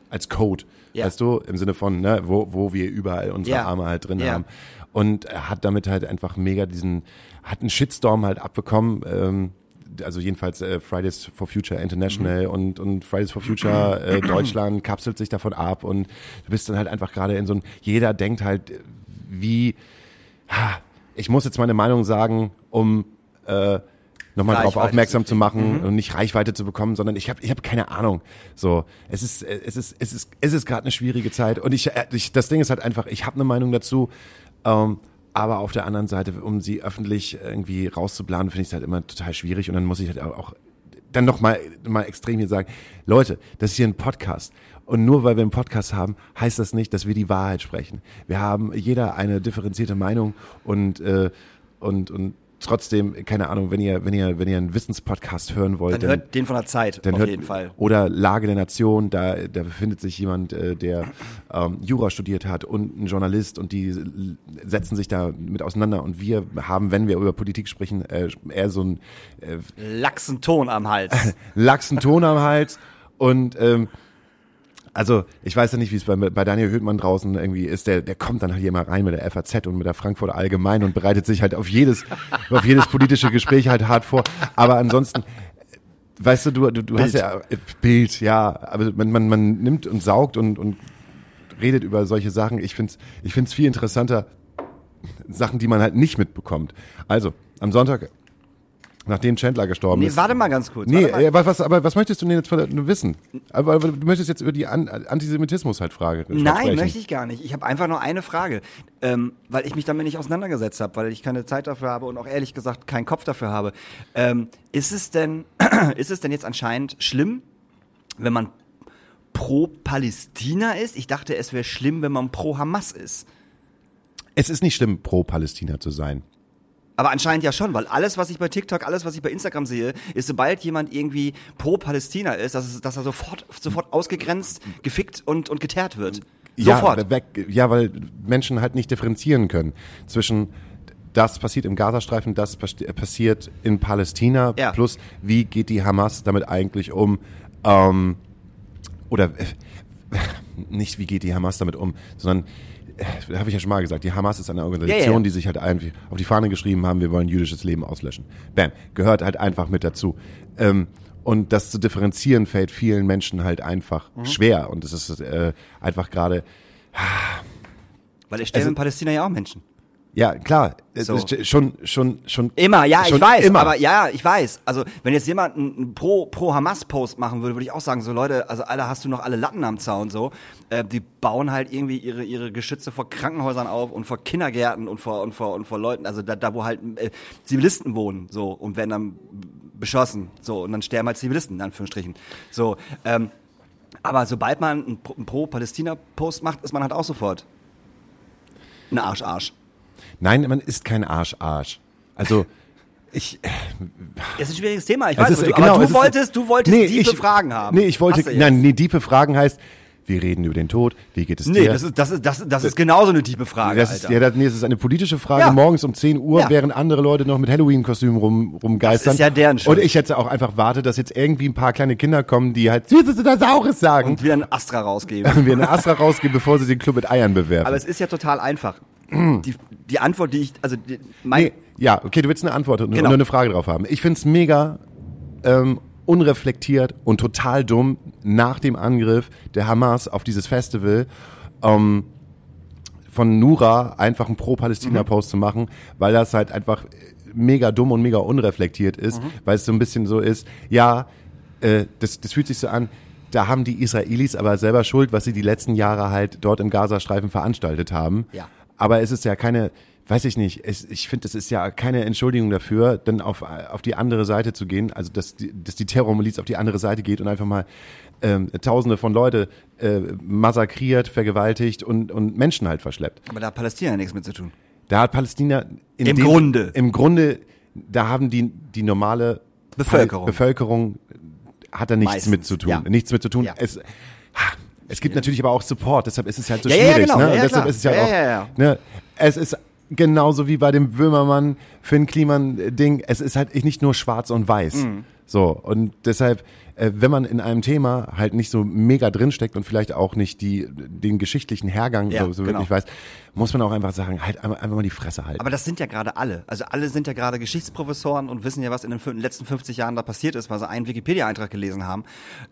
als Code, Ja. weißt du, im Sinne von, ne, wo, wo wir überall unsere Ja. Arme halt drin Ja. haben. Und er hat damit halt einfach mega diesen, hat einen Shitstorm halt abbekommen, ähm, also jedenfalls äh, Fridays for Future International Mhm. und, und Fridays for Future äh, Deutschland kapselt sich davon ab und du bist dann halt einfach gerade in so ein, jeder denkt halt, wie, ha, ich muss jetzt meine Meinung sagen, um äh, nochmal darauf aufmerksam zu machen und nicht Reichweite zu bekommen, sondern ich habe ich hab keine Ahnung. So, es ist äh, es ist es ist es ist gerade eine schwierige Zeit und ich, äh, ich das Ding ist halt einfach, ich habe eine Meinung dazu, ähm, aber auf der anderen Seite, um sie öffentlich irgendwie rauszuplanen, finde ich es halt immer total schwierig und dann muss ich halt auch, auch dann noch mal mal extrem hier sagen, Leute, das ist hier ein Podcast und nur weil wir einen Podcast haben, heißt das nicht, dass wir die Wahrheit sprechen. Wir haben jeder eine differenzierte Meinung und äh, und und trotzdem keine Ahnung, wenn ihr wenn ihr wenn ihr einen Wissenspodcast hören wollt, Dann hört den von der Zeit, dann auf hört, jeden Fall. Oder Lage der Nation, da, da befindet sich jemand, äh, der ähm, Jura studiert hat und ein Journalist und die setzen sich da mit auseinander. Und wir haben, wenn wir über Politik sprechen, äh, eher so einen äh, Lachsen Ton am Hals. laxen Ton am Hals. Und ähm, Also, ich weiß ja nicht, wie es bei, bei Daniel Höhtmann draußen irgendwie ist. Der, der kommt dann halt hier mal rein mit der FAZ und mit der Frankfurter Allgemein und bereitet sich halt auf jedes, auf jedes politische Gespräch halt hart vor. Aber ansonsten, weißt du, du, du, du hast ja äh, Bild, ja, aber man, man, man nimmt und saugt und, und redet über solche Sachen. Ich find's, ich find's viel interessanter, Sachen, die man halt nicht mitbekommt. Also, am Sonntag, nachdem Chandler gestorben Nee, ist. warte mal ganz kurz. Nee, äh, was, was, aber was möchtest du denn jetzt von- wissen? Aber, aber du möchtest jetzt über die An Antisemitismus halt Frage Nein, sprechen. möchte ich gar nicht. Ich habe einfach nur eine Frage, ähm, weil ich mich damit nicht auseinandergesetzt habe, weil ich keine Zeit dafür habe und auch ehrlich gesagt keinen Kopf dafür habe. Ähm, ist es denn, ist es denn jetzt anscheinend schlimm, wenn man pro Palästina ist? Ich dachte, es wäre schlimm, wenn man pro Hamas ist. Es ist nicht schlimm, pro Palästina zu sein. Aber anscheinend ja schon, weil alles, was ich bei TikTok, alles, was ich bei Instagram sehe, ist, sobald jemand irgendwie pro Palästina ist, dass, es, dass er sofort, sofort ausgegrenzt, gefickt und, und geteert wird. Sofort. Ja, weg, ja, weil Menschen halt nicht differenzieren können zwischen das passiert im Gazastreifen, das pas- passiert in Palästina, Ja. plus wie geht die Hamas damit eigentlich um, ähm, oder äh, nicht wie geht die Hamas damit um, sondern habe ich ja schon mal gesagt, die Hamas ist eine Organisation, Ja, ja, die sich halt einfach auf die Fahne geschrieben haben, wir wollen jüdisches Leben auslöschen. Bam, gehört halt einfach mit dazu. Ähm, und das zu differenzieren fällt vielen Menschen halt einfach Mhm. schwer. Und es ist äh, einfach gerade, Weil es sterben Also- in Palästina ja auch Menschen. Ja klar, So. ist schon, schon, schon. Immer, ja, schon ich weiß, immer. aber ja, ich weiß. Also, wenn jetzt jemand einen pro, pro Hamas-Post machen würde, würde ich auch sagen, so Leute, also alle hast du noch alle Latten am Zaun, so. Äh, die bauen halt irgendwie ihre, ihre Geschütze vor Krankenhäusern auf und vor Kindergärten und vor, und vor, und vor Leuten, also da, da wo halt äh, Zivilisten wohnen, so, und werden dann beschossen, so, und dann sterben halt Zivilisten, in Anführungsstrichen. So, ähm, aber sobald man einen Pro-Palästina-Post macht, ist man halt auch sofort ein Arsch-Arsch. Nein, man ist kein Arsch-Arsch. Also, ich, Das ist ein schwieriges Thema, ich weiß, ist, aber, du, genau, aber du ist- wolltest, du wolltest Nee, tiefe ich- Fragen haben. Nee, ich wollte, nein, nee, tiefe Fragen heißt, wir reden über den Tod, wie geht es Nee, dir? das ist, das ist, das, ist- das ist genauso eine tiefe Frage, das ist, Alter. ja, das, nee, das ist eine politische Frage Ja. morgens um 10 Uhr, Ja. während andere Leute noch mit Halloween-Kostümen rum, rumgeistern. Das ist ja deren Schuld. Und ich hätte auch einfach wartet, dass jetzt irgendwie ein paar kleine Kinder kommen, die halt Süßes oder Saures sagen. und wieder ein Astra rausgeben. Und wir eine Astra rausgeben, bevor sie den Club mit Eiern bewerfen. Aber es ist ja total einfach. die, die Antwort, die ich, also die, mein, Nee, ja, okay, du willst eine Antwort und Genau. nur eine Frage drauf haben. Ich find's mega ähm, unreflektiert und total dumm nach dem Angriff der Hamas auf dieses Festival ähm, von Nura einfach einen Pro-Palästina-Post zu machen, weil das halt einfach mega dumm und mega unreflektiert ist, weil es so ein bisschen so ist, ja, äh, das, das fühlt sich so an, da haben die Israelis aber selber Schuld, was sie die letzten Jahre halt dort im Gazastreifen veranstaltet haben. Ja. Aber es ist ja keine, weiß ich nicht, es, ich finde, es ist ja keine Entschuldigung dafür, dann auf, auf die andere Seite zu gehen, also dass die, dass die Terrormiliz auf die andere Seite geht und einfach mal ähm, Tausende von Leute äh, massakriert, vergewaltigt und, und Menschen halt verschleppt. aber da hat Palästina nichts mit zu tun. Da hat Palästina in Im dem- Grunde. im Grunde, da haben die die normale Bevölkerung. Bevölkerung hat da nichts Meistens, mit zu tun. ja. Nichts mit zu tun. Ja. Es, es gibt natürlich aber auch Support, deshalb ist es halt so Ja, ja, schwierig. genau. ne? Ja, ja, deshalb ist es halt Ja, auch, ja, ja. Ne? Es ist genauso wie bei dem Böhmermann Finn Kliman Ding. Es ist halt nicht nur schwarz und weiß. Mhm. So und deshalb, äh, wenn man in einem Thema halt nicht so mega drinsteckt und vielleicht auch nicht die den geschichtlichen Hergang Ja, so, so genau. wirklich weiß, muss man auch einfach sagen, halt einfach, einfach mal die Fresse halten. Aber das sind ja gerade alle. Also alle sind ja gerade Geschichtsprofessoren und wissen ja, was in den letzten 50 Jahren da passiert ist, weil sie einen Wikipedia-Eintrag gelesen haben.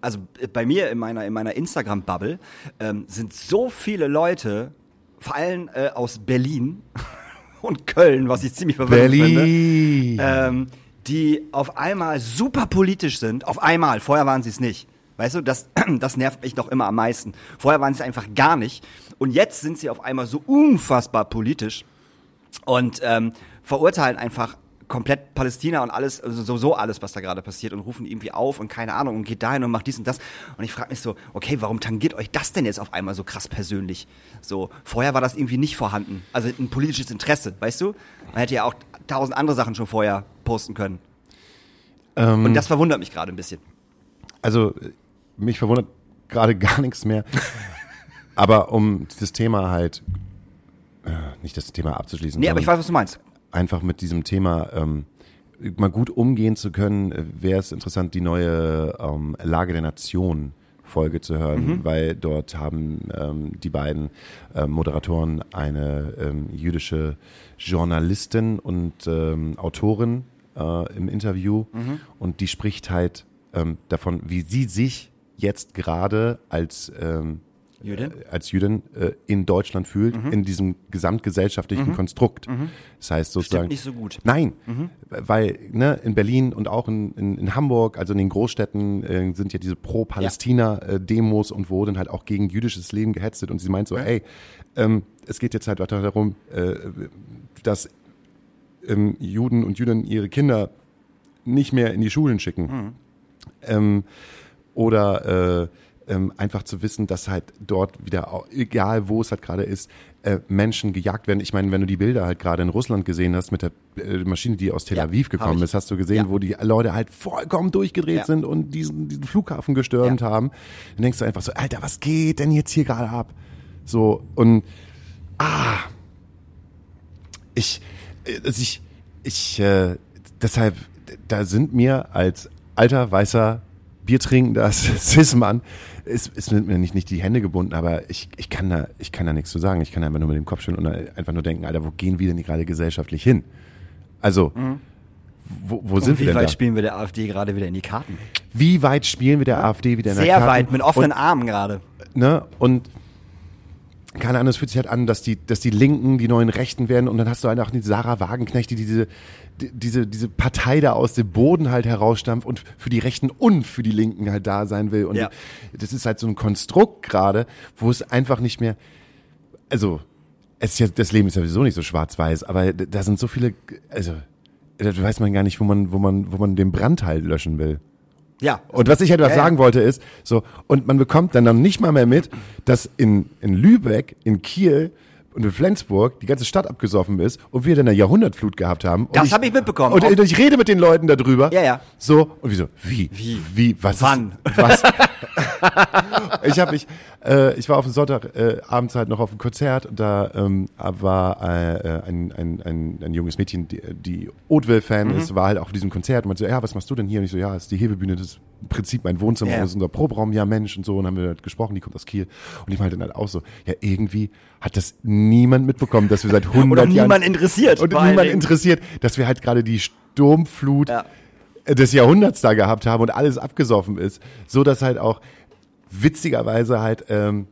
Also äh, bei mir in meiner, in meiner Instagram-Bubble ähm, sind so viele Leute, vor allem äh, aus Berlin und Köln, was ich ziemlich verwirrend finde. Berlin. ähm, die auf einmal super politisch sind. Auf einmal. Vorher waren sie es nicht. Weißt du, das, das nervt mich doch immer am meisten. Vorher waren sie einfach gar nicht. Und jetzt sind sie auf einmal so unfassbar politisch und ähm, verurteilen einfach komplett Palästina und alles, also sowieso alles, was da gerade passiert und rufen irgendwie auf und keine Ahnung und geht dahin und macht dies und das. Und ich frage mich so, okay, warum tangiert euch das denn jetzt auf einmal so krass persönlich? So, vorher war das irgendwie nicht vorhanden. Also ein politisches Interesse, weißt du? Man hätte ja auch tausend andere Sachen schon vorher posten können. Ähm, Und das verwundert mich gerade ein bisschen. also mich verwundert gerade gar nichts mehr. aber um das Thema halt, äh, nicht das Thema abzuschließen, Nee, aber ich weiß, was du meinst. einfach mit diesem Thema ähm, mal gut umgehen zu können, wäre es interessant, die neue ähm, Lage der Nation Folge zu hören, weil dort haben ähm, die beiden äh, Moderatoren eine ähm, jüdische Journalistin und ähm, Autorin äh, im Interview. Und die spricht halt ähm, davon, wie sie sich jetzt gerade als ähm, Jüdin? äh, als Jüdin äh, in Deutschland fühlt, in diesem gesamtgesellschaftlichen Konstrukt. Das heißt sozusagen. nicht so gut. Nein, weil ne, in Berlin und auch in, in, in Hamburg, also in den Großstädten, äh, sind ja diese Pro-Palästina-Demos und wo dann halt auch gegen jüdisches Leben gehetzt wird. Und sie meint so, ey, ähm, es geht jetzt halt weiter darum, äh, dass ähm, Juden und Jüdinnen ihre Kinder nicht mehr in die Schulen schicken. Ähm, oder äh, ähm, einfach zu wissen, dass halt dort wieder, egal wo es halt gerade ist, äh, Menschen gejagt werden. Ich meine, wenn du die Bilder halt gerade in Russland gesehen hast mit der äh, Maschine, die aus Tel Ja, Aviv hab gekommen ist, hast du gesehen, Ja. wo die Leute halt vollkommen durchgedreht Ja. sind und diesen, diesen Flughafen gestürmt Ja. haben. Dann denkst du einfach so, Alter, was geht denn jetzt hier gerade ab? So, und ah, ich, äh, also ich, ich, äh, deshalb, da sind mir als alter, weißer, biertrinkender Cis-Mann, ist, ist mir nicht, nicht die Hände gebunden, aber ich, ich kann da, ich kann da nichts zu sagen. Ich kann einfach nur mit dem Kopf schütteln und einfach nur denken, Alter, wo gehen wir denn gerade gesellschaftlich hin? Also, wo, wo sind wir wie denn weit da? spielen wir der AfD gerade wieder in die Karten? Wie weit spielen wir der AfD wieder in Sehr Karten? weit, mit offenen und, Armen gerade. ne? Und keine Ahnung, es fühlt sich halt an, dass die, dass die Linken die neuen Rechten werden und dann hast du halt auch die Sarah Wagenknecht, die diese, die, diese, diese Partei da aus dem Boden halt herausstampft und für die Rechten und für die Linken halt da sein will. Und Ja. das ist halt so ein Konstrukt gerade, wo es einfach nicht mehr, also, es ist ja, das Leben ist ja sowieso nicht so schwarz-weiß, aber da sind so viele, also, da weiß man gar nicht, wo man, wo man, wo man den Brand halt löschen will. Ja. Und was ich halt was Ja, ja. sagen wollte ist, so, und man bekommt dann noch nicht mal mehr mit, dass in, in Lübeck, in Kiel und in Flensburg die ganze Stadt abgesoffen ist und wir dann eine Jahrhundertflut gehabt haben. Und Das hab ich mitbekommen. Und Auch- ich rede mit den Leuten darüber. Ja, ja. So, und wieso? Wie? Wie? Wie? Was? Wann? Ist, was? ich habe mich, äh, ich war auf dem Sonntag äh, halt noch auf einem Konzert und da ähm, war äh, ein, ein, ein, ein junges Mädchen, die, die Oatville-Fan Mhm. ist, war halt auch auf diesem Konzert und meinte so, ja, was machst du denn hier? Und ich so, ja, ist die Hebebühne, das ist im Prinzip mein Wohnzimmer, Ja. das ist unser Proberaum, ja Mensch und so und haben wir halt gesprochen, die kommt aus Kiel und ich meinte dann halt auch so, ja, irgendwie hat das niemand mitbekommen, dass wir seit 100 Oder Jahren niemand interessiert. und niemand Dingen. interessiert, dass wir halt gerade die Sturmflut Ja. des Jahrhunderts da gehabt haben und alles abgesoffen ist, so dass halt auch witzigerweise halt ähm,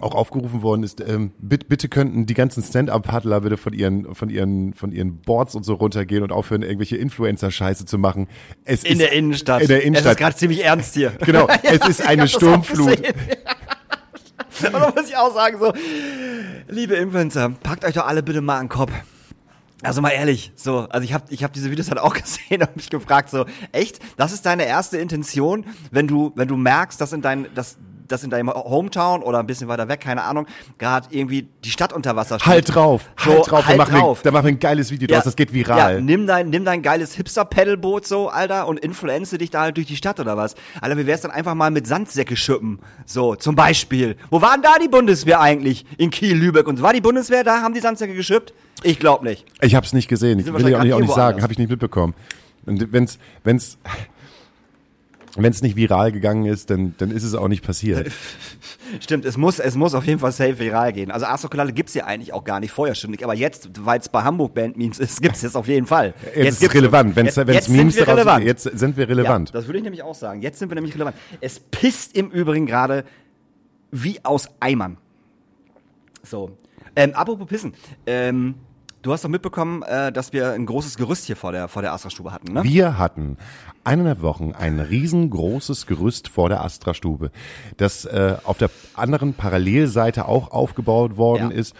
auch aufgerufen worden ist, ähm, bitte, bitte könnten die ganzen Stand-up-Paddler bitte von ihren, von ihren, von ihren Boards und so runtergehen und aufhören, irgendwelche Influencer-Scheiße zu machen. Es In ist, der Innenstadt. In der Es ist Innenstadt. gerade ziemlich ernst hier. Genau, es ist eine Sturmflut. Und da muss ich auch sagen, so, liebe Influencer, packt euch doch alle bitte mal an den Kopf. Also mal ehrlich, so, also ich habe ich hab diese Videos halt auch gesehen und mich gefragt, so, echt, das ist deine erste Intention, wenn du, wenn du merkst, dass in dein, dass, dass in deinem Hometown oder ein bisschen weiter weg, keine Ahnung, gerade irgendwie die Stadt unter Wasser steht. Halt drauf, halt So, drauf, da halt machen, Wir, drauf. da machen wir ein geiles Video draus, das geht viral. Ja, nimm dein, nimm dein geiles Hipster-Pedalboot so, Alter, und influenze dich da halt durch die Stadt oder was. Alter, wie wär's dann einfach mal mit Sandsäcke schippen? So, zum Beispiel. Wo war denn da die Bundeswehr eigentlich? In Kiel, Lübeck und so. War die Bundeswehr da? Haben die Sandsäcke geschippt? Ich glaub nicht. Ich habe es nicht gesehen. Ich will ja auch nicht, auch nicht sagen. Habe ich nicht mitbekommen. Und wenn's, wenn's, wenn's nicht viral gegangen ist, dann, dann ist es auch nicht passiert. Stimmt, es muss, es muss auf jeden Fall safe viral gehen. Also Astrokolade gibt's ja eigentlich auch gar nicht vorher ständig, aber jetzt, weil es bei Hamburg Band Memes ist, gibt's jetzt auf jeden Fall. Jetzt, ist es relevant. Wenn's, jetzt, wenn's jetzt Memes sind wir relevant. jetzt sind wir relevant. Ja, das würde ich nämlich auch sagen. Jetzt sind wir nämlich relevant. Es pisst im Übrigen gerade wie aus Eimern. So. Ähm, apropos Pissen. Ähm, du hast doch mitbekommen, äh, dass wir ein großes Gerüst hier vor der, vor der Astra-Stube hatten, ne? Wir hatten eineinhalb Wochen ein riesengroßes Gerüst vor der Astra-Stube, das äh, auf der anderen Parallelseite auch aufgebaut worden Ja. ist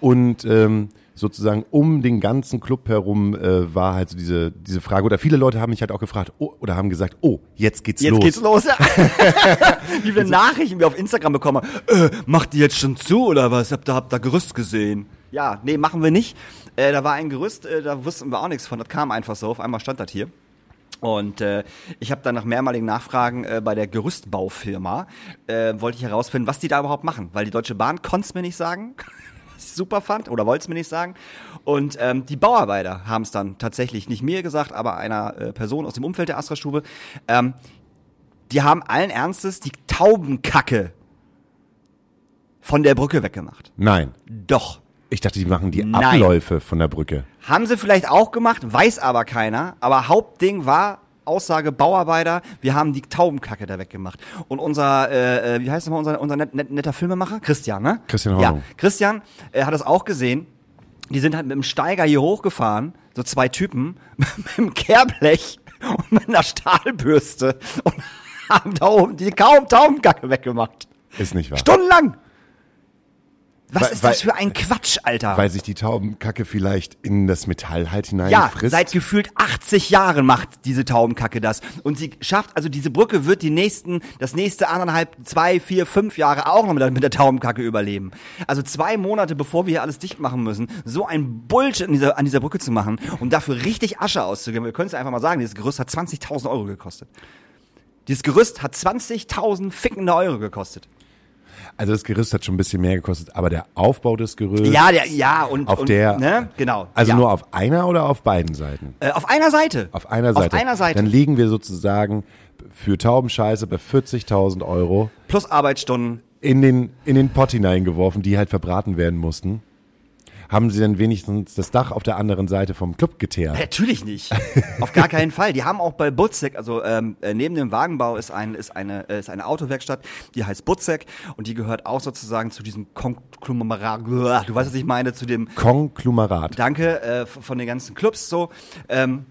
und ähm, sozusagen um den ganzen Club herum äh, war halt so diese diese Frage oder viele Leute haben mich halt auch gefragt oh, oder haben gesagt oh jetzt geht's Jetzt los geht's los. Wie viele Nachrichten wir auf Instagram bekommen. Äh, macht die jetzt schon zu oder was? Habt ihr, habt ihr Gerüst gesehen? Ja, nee, machen wir nicht. Äh, da war ein Gerüst, äh, da wussten wir auch nichts von. Das kam einfach so. Auf einmal stand das hier. Und äh, ich habe dann nach mehrmaligen Nachfragen äh, bei der Gerüstbaufirma äh, wollte ich herausfinden, was die da überhaupt machen, weil die Deutsche Bahn konnte es mir nicht sagen, was ich super fand oder wollte es mir nicht sagen. Und ähm, die Bauarbeiter haben es dann tatsächlich nicht mir gesagt, aber einer äh, Person aus dem Umfeld der Astra-Stube. Ähm, die haben allen Ernstes die Taubenkacke von der Brücke weggemacht. Nein. Doch. Ich dachte, die machen die Nein. Abläufe von der Brücke. Haben sie vielleicht auch gemacht, weiß aber keiner. Aber Hauptding war Aussage Bauarbeiter, wir haben die Taubenkacke da weggemacht. Und unser, äh, äh, wie heißt nochmal unser, unser net, net, netter Filmemacher? Christian, ne? Christian Ja, Hornung. Christian äh, hat das auch gesehen. Die sind halt mit dem Steiger hier hochgefahren, so zwei Typen, mit dem Kehrblech und mit einer Stahlbürste und haben da oben die kaum Taubenkacke weggemacht. Ist nicht wahr. Stundenlang! Was Weil- ist das für ein Quatsch, Alter? Weil sich die Taubenkacke vielleicht in das Metall halt Ja, hineinfrisst. seit gefühlt 80 Jahren macht diese Taubenkacke das. Und sie schafft, also diese Brücke wird die nächsten, das nächste anderthalb, zwei, vier, fünf Jahre auch noch mit der, mit der Taubenkacke überleben. Also zwei Monate, bevor wir hier alles dicht machen müssen, so ein Bullshit an dieser, an dieser Brücke zu machen und dafür richtig Asche auszugeben. Wir können es einfach mal sagen, dieses Gerüst hat 20.000 Euro gekostet. Dieses Gerüst hat 20.000 fickende Euro gekostet. Also das Gerüst hat schon ein bisschen mehr gekostet, aber der Aufbau des Gerüsts. Ja, der, ja, und, Auf und, der- ne, genau. Also ja. nur auf einer oder auf beiden Seiten? äh, auf einer Seite. Auf einer Seite. Auf einer Seite. Dann liegen wir sozusagen für Taubenscheiße bei 40.000 Euro Plus Arbeitsstunden. in den, in den Pott hineingeworfen, die halt verbraten werden mussten. Haben sie dann wenigstens das Dach auf der anderen Seite vom Club geteert? Natürlich nicht. Auf gar keinen Fall. Die haben auch bei Butzek, also ähm, äh, neben dem Wagenbau ist, ein, ist, eine, äh, ist eine Autowerkstatt, die heißt Butzek und die gehört auch sozusagen zu diesem Konglomerat, du weißt, was ich meine, zu dem, Konglomerat. danke, äh, von den ganzen Clubs so. Ähm,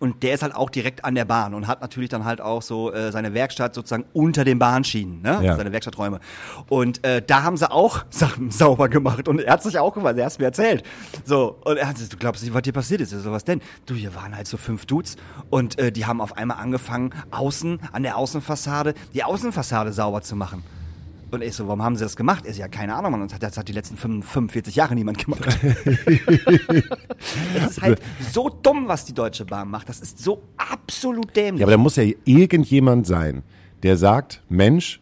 und der ist halt auch direkt an der Bahn und hat natürlich dann halt auch so äh, seine Werkstatt sozusagen unter den Bahnschienen, ne? Ja. seine Werkstatträume. Und äh, da haben sie auch Sachen sauber gemacht und er hat sich auch gemacht, er hat es mir erzählt. So, und er hat gesagt, du glaubst nicht, was dir passiert ist. So, was denn? Du, hier waren halt so fünf Dudes und äh, die haben auf einmal angefangen, außen, an der Außenfassade, die Außenfassade sauber zu machen. Und ich so, warum haben sie das gemacht? Er so, ja, keine Ahnung, Mann. Das hat, die letzten 45 Jahre niemand gemacht. das ist halt so dumm, was die Deutsche Bahn macht. Das ist so absolut dämlich. Ja, aber da muss ja irgendjemand sein, der sagt, Mensch,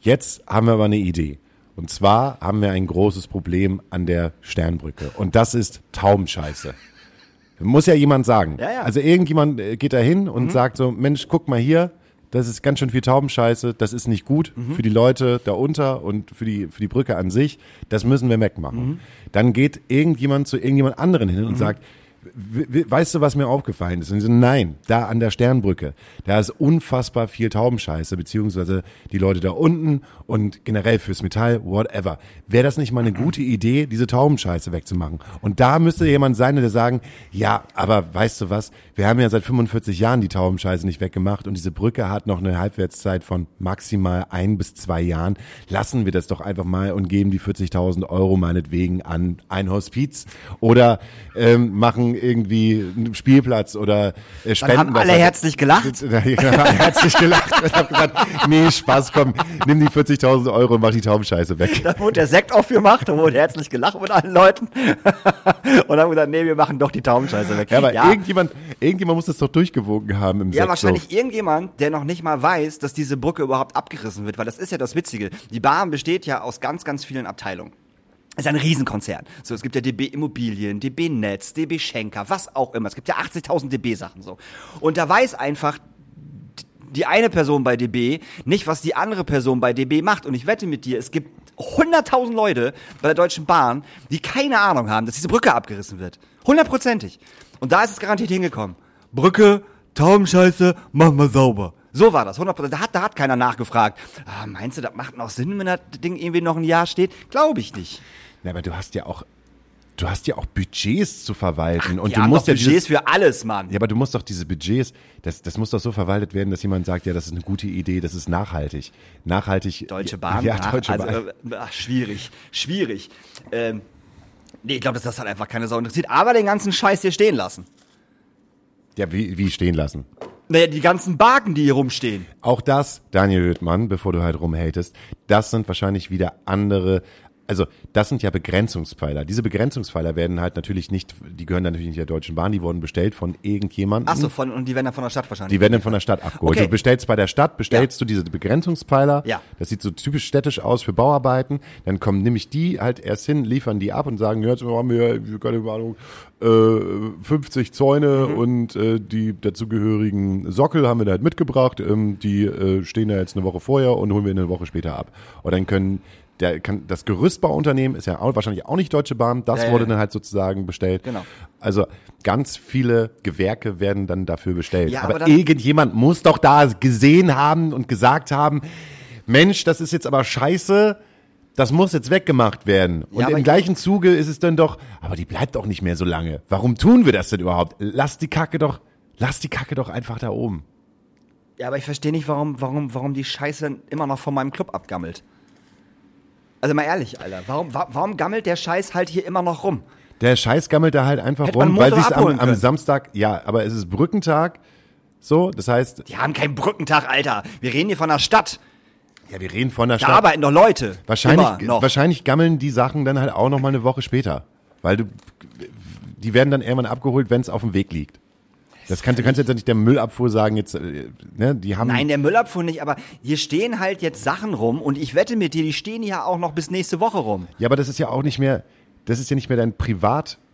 jetzt haben wir aber eine Idee. Und zwar haben wir ein großes Problem an der Sternbrücke. Und das ist Taubenscheiße. Muss ja jemand sagen. Ja, ja. Also irgendjemand äh, geht da hin und sagt so, Mensch, guck mal hier, das ist ganz schön viel Taubenscheiße, das ist nicht gut für die Leute da unter und für die, für die Brücke an sich, das müssen wir wegmachen. Dann geht irgendjemand zu irgendjemand anderen hin und sagt, "We- we- weißt du, was mir aufgefallen ist? Und so, nein, da an der Sternbrücke, da ist unfassbar viel Taubenscheiße, beziehungsweise die Leute da unten und generell fürs Metall, whatever. Wäre das nicht mal eine gute Idee, diese Taubenscheiße wegzumachen? Und da müsste jemand sein, der sagen, ja, aber weißt du was, wir haben ja seit 45 Jahren die Taubenscheiße nicht weggemacht und diese Brücke hat noch eine Halbwertszeit von maximal ein bis zwei Jahren. Lassen wir das doch einfach mal und geben die 40.000 Euro meinetwegen an ein Hospiz oder ähm, machen irgendwie einen Spielplatz oder äh, spenden. haben das alle herzlich gelacht. Ja, herzlich gelacht. Ich hab gesagt, nee, Spaß, komm, nimm die 40.000 Euro und mach die Taubenscheiße weg. Da wurde der Sekt aufgemacht, da wurde herzlich gelacht mit allen Leuten. und haben gesagt, nee, wir machen doch die Taubenscheiße weg. Ja, aber irgendjemand, irgendjemand muss das doch durchgewogen haben im Ja, Sekt, wahrscheinlich So. irgendjemand, der noch nicht mal weiß, dass diese Brücke überhaupt abgerissen wird, weil das ist ja das Witzige. Die Bahn besteht ja aus ganz, ganz vielen Abteilungen. Ist ein Riesenkonzern. So, es gibt ja DB Immobilien, DB Netz, DB Schenker, was auch immer. Es gibt ja 80.000 DB Sachen so. Und da weiß einfach die eine Person bei DB nicht, was die andere Person bei DB macht. Und ich wette mit dir, es gibt 100.000 Leute bei der Deutschen Bahn, die keine Ahnung haben, dass diese Brücke abgerissen wird. Hundertprozentig. Und da ist es garantiert hingekommen. Brücke, Taubenscheiße, mach mal sauber. So war das, 100%. Da hat, da hat keiner nachgefragt. Ah, meinst du, das macht noch Sinn, wenn das Ding irgendwie noch ein Jahr steht? Glaube ich nicht. Na, aber du hast ja auch, du hast ja auch Budgets zu verwalten und Die du musst ja Budgets dieses, für alles, Mann. ja, aber du musst doch diese Budgets, das, das muss doch so verwaltet werden, dass jemand sagt, ja, das ist eine gute Idee, das ist nachhaltig. Nachhaltig. Deutsche Bahn? Ja, ach, Deutsche also, Bahn. Äh, ach, schwierig, schwierig. Ähm, nee, ich glaube, dass das halt einfach keine Sau interessiert. Aber den ganzen Scheiß hier stehen lassen. Ja, wie, wie stehen lassen. Naja, die ganzen Barken, die hier rumstehen. Auch das, Daniel Höhtmann, bevor du halt rumhatest, das sind wahrscheinlich wieder andere also das sind ja Begrenzungspfeiler. Diese Begrenzungspfeiler werden halt natürlich nicht, die gehören dann natürlich nicht der Deutschen Bahn, die wurden bestellt von irgendjemandem. Ach so, von, und die werden dann von der Stadt wahrscheinlich. Die werden dann von der Stadt abgeholt. Okay. Du bestellst bei der Stadt, bestellst du diese Begrenzungspfeiler. Ja. Das sieht so typisch städtisch aus für Bauarbeiten. Dann kommen nämlich die halt erst hin, liefern die ab und sagen, ja, jetzt haben wir, keine Ahnung, äh, 50 Zäune Mhm. und äh, die dazugehörigen Sockel haben wir da halt mitgebracht. Ähm, die äh, stehen da jetzt eine Woche vorher und holen wir eine Woche später ab. Und dann können der kann, das Gerüstbauunternehmen ist ja auch, wahrscheinlich auch nicht Deutsche Bahn, das ja, wurde dann halt sozusagen bestellt. Genau. Also ganz viele Gewerke werden dann dafür bestellt. Ja, aber aber irgendjemand muss doch da gesehen haben und gesagt haben, Mensch, das ist jetzt aber scheiße, das muss jetzt weggemacht werden. Und Ja, im ich- gleichen Zuge ist es dann doch, aber die bleibt doch nicht mehr so lange. Warum tun wir das denn überhaupt? Lass die Kacke doch, lass die Kacke doch einfach da oben. Ja, aber ich verstehe nicht, warum, warum, warum die Scheiße immer noch von meinem Club abgammelt. Also mal ehrlich, Alter, warum, wa- warum gammelt der Scheiß halt hier immer noch rum? Der Scheiß gammelt da halt einfach Hätte man rum, weil sie es am, am. Samstag, ja, aber es ist Brückentag, so, das heißt, Die haben keinen Brückentag, Alter. Wir reden hier von der Stadt. ja, wir reden von der Da Stadt. arbeiten doch Leute. Wahrscheinlich, wahrscheinlich gammeln die Sachen dann halt auch noch mal eine Woche später. Weil du, die werden dann irgendwann abgeholt, wenn es auf dem Weg liegt. Das kannst, du kannst jetzt nicht der Müllabfuhr sagen, jetzt, äh, ne, die haben. Nein, der Müllabfuhr nicht, aber hier stehen halt jetzt Sachen rum und ich wette mit dir, die stehen hier auch noch bis nächste Woche rum. Ja, aber das ist ja auch nicht mehr, das ist ja nicht mehr dein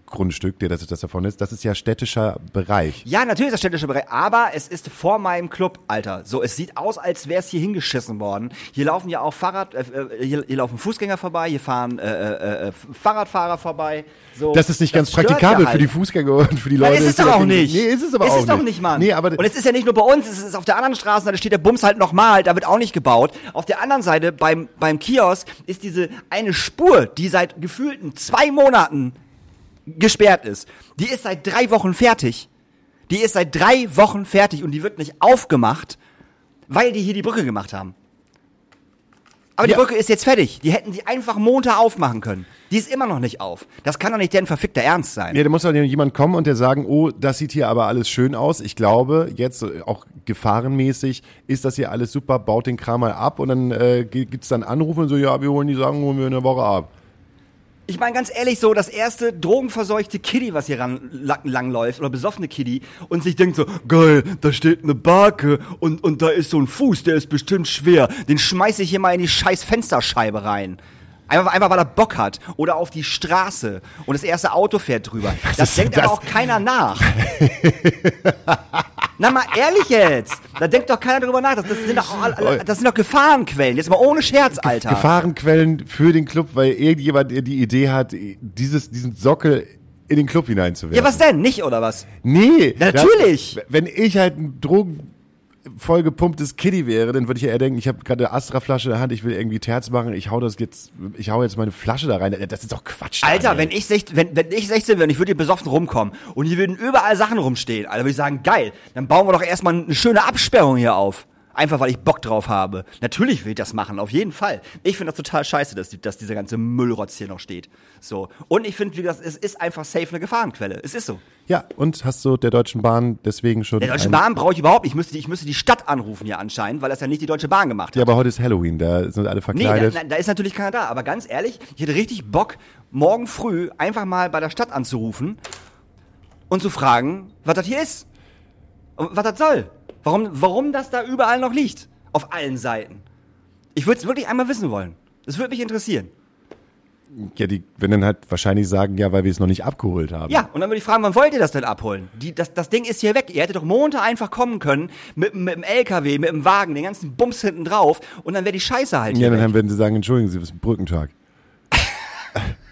Privatgrundstück, der das, das davon ist. Das ist ja städtischer Bereich. Ja, natürlich ist das städtische Bereich, aber es ist vor meinem Club, Alter. So, es sieht aus, als wäre es hier hingeschissen worden. Hier laufen ja auch Fahrrad, äh, äh, hier, hier laufen Fußgänger vorbei, hier fahren äh, äh, äh, Fahrradfahrer vorbei. So, Das ist nicht ganz stört praktikabel ja für die halt. Fußgänger und für die Leute. ist es doch auch nicht. Nee, ist es aber ist auch es doch nicht. nicht, Mann. Nee, aber und es ist ja nicht nur bei uns, es ist auf der anderen Straße, da steht der Bums halt nochmal, da wird auch nicht gebaut. Auf der anderen Seite, beim, beim Kiosk, ist diese eine Spur, die seit gefühlten zwei Monaten gesperrt ist. Die ist seit drei Wochen fertig. Die ist seit drei Wochen fertig und die wird nicht aufgemacht, weil die hier die Brücke gemacht haben. Aber die Ja. Brücke ist jetzt fertig. Die hätten sie einfach Montag aufmachen können. Die ist immer noch nicht auf. Das kann doch nicht deren verfickter Ernst sein. Ja, da muss doch jemand kommen und der sagen, oh, das sieht hier aber alles schön aus. Ich glaube, jetzt äh, auch gefahrenmäßig ist das hier alles super, baut den Kram mal ab und dann äh, gibt's dann Anrufe und so, ja, wir holen die Sachen, holen wir in der Woche ab. Ich meine ganz ehrlich so, das erste drogenverseuchte Kitty, was hier langläuft, oder besoffene Kitty, und sich denkt so, geil, da steht eine Barke und, und da ist so ein Fuß, der ist bestimmt schwer. Den schmeiß ich hier mal in die scheiß Fensterscheibe rein. Einfach, einfach weil er Bock hat. Oder auf die Straße. Und das erste Auto fährt drüber. das ist denkt das? aber auch keiner nach. Na mal ehrlich jetzt. Da denkt doch keiner drüber nach. Das, das, sind, doch, das sind doch Gefahrenquellen. Jetzt mal ohne Scherz, Alter. Gefahrenquellen für den Club, weil irgendjemand die Idee hat, dieses, diesen Sockel in den Club hineinzuwerfen. ja, was denn? Nicht, oder was? Nee. Natürlich. Das, wenn ich halt ein Drogen vollgepumptes Kitty wäre, dann würde ich ja eher denken, ich habe gerade eine Astra-Flasche in der Hand, ich will irgendwie Terz machen, ich hau das jetzt, ich hau jetzt meine Flasche da rein. Das ist doch Quatsch. Alter, Daniel. wenn ich, sech, wenn, wenn ich 16 wäre und ich würde hier besoffen rumkommen und hier würden überall Sachen rumstehen, Alter, würde ich sagen, geil, dann bauen wir doch erstmal eine schöne Absperrung hier auf. Einfach weil ich Bock drauf habe. Natürlich will ich das machen, auf jeden Fall. Ich finde das total scheiße, dass, dass dieser ganze Müllrotz hier noch steht. So. Und ich finde, wie gesagt, es ist einfach safe eine Gefahrenquelle. Es ist so. Ja, und hast du der Deutschen Bahn deswegen schon. Der Deutsche ein- Bahn brauche ich überhaupt nicht. Ich müsste, die- ich müsste die Stadt anrufen hier anscheinend, weil das ja nicht die Deutsche Bahn gemacht hat. Ja, aber heute ist Halloween, da sind alle Nee, verkleidet. da, da ist natürlich keiner da. Aber ganz ehrlich, ich hätte richtig Bock, morgen früh einfach mal bei der Stadt anzurufen und zu fragen, was das hier ist. Und was das soll. Warum, warum das da überall noch liegt. Auf allen Seiten. Ich würde es wirklich einmal wissen wollen. Das würde mich interessieren. ja, die werden dann halt wahrscheinlich sagen, ja, weil wir es noch nicht abgeholt haben. Ja, und dann würde ich fragen, wann wollt ihr das denn abholen? Die, das, das Ding ist hier weg. Ihr hättet doch Montag einfach kommen können, mit, mit dem LKW, mit dem Wagen, den ganzen Bums hinten drauf, und dann wäre die Scheiße halt Ja, dann weg. werden sie sagen, entschuldigen Sie, es ist ein Brückentag.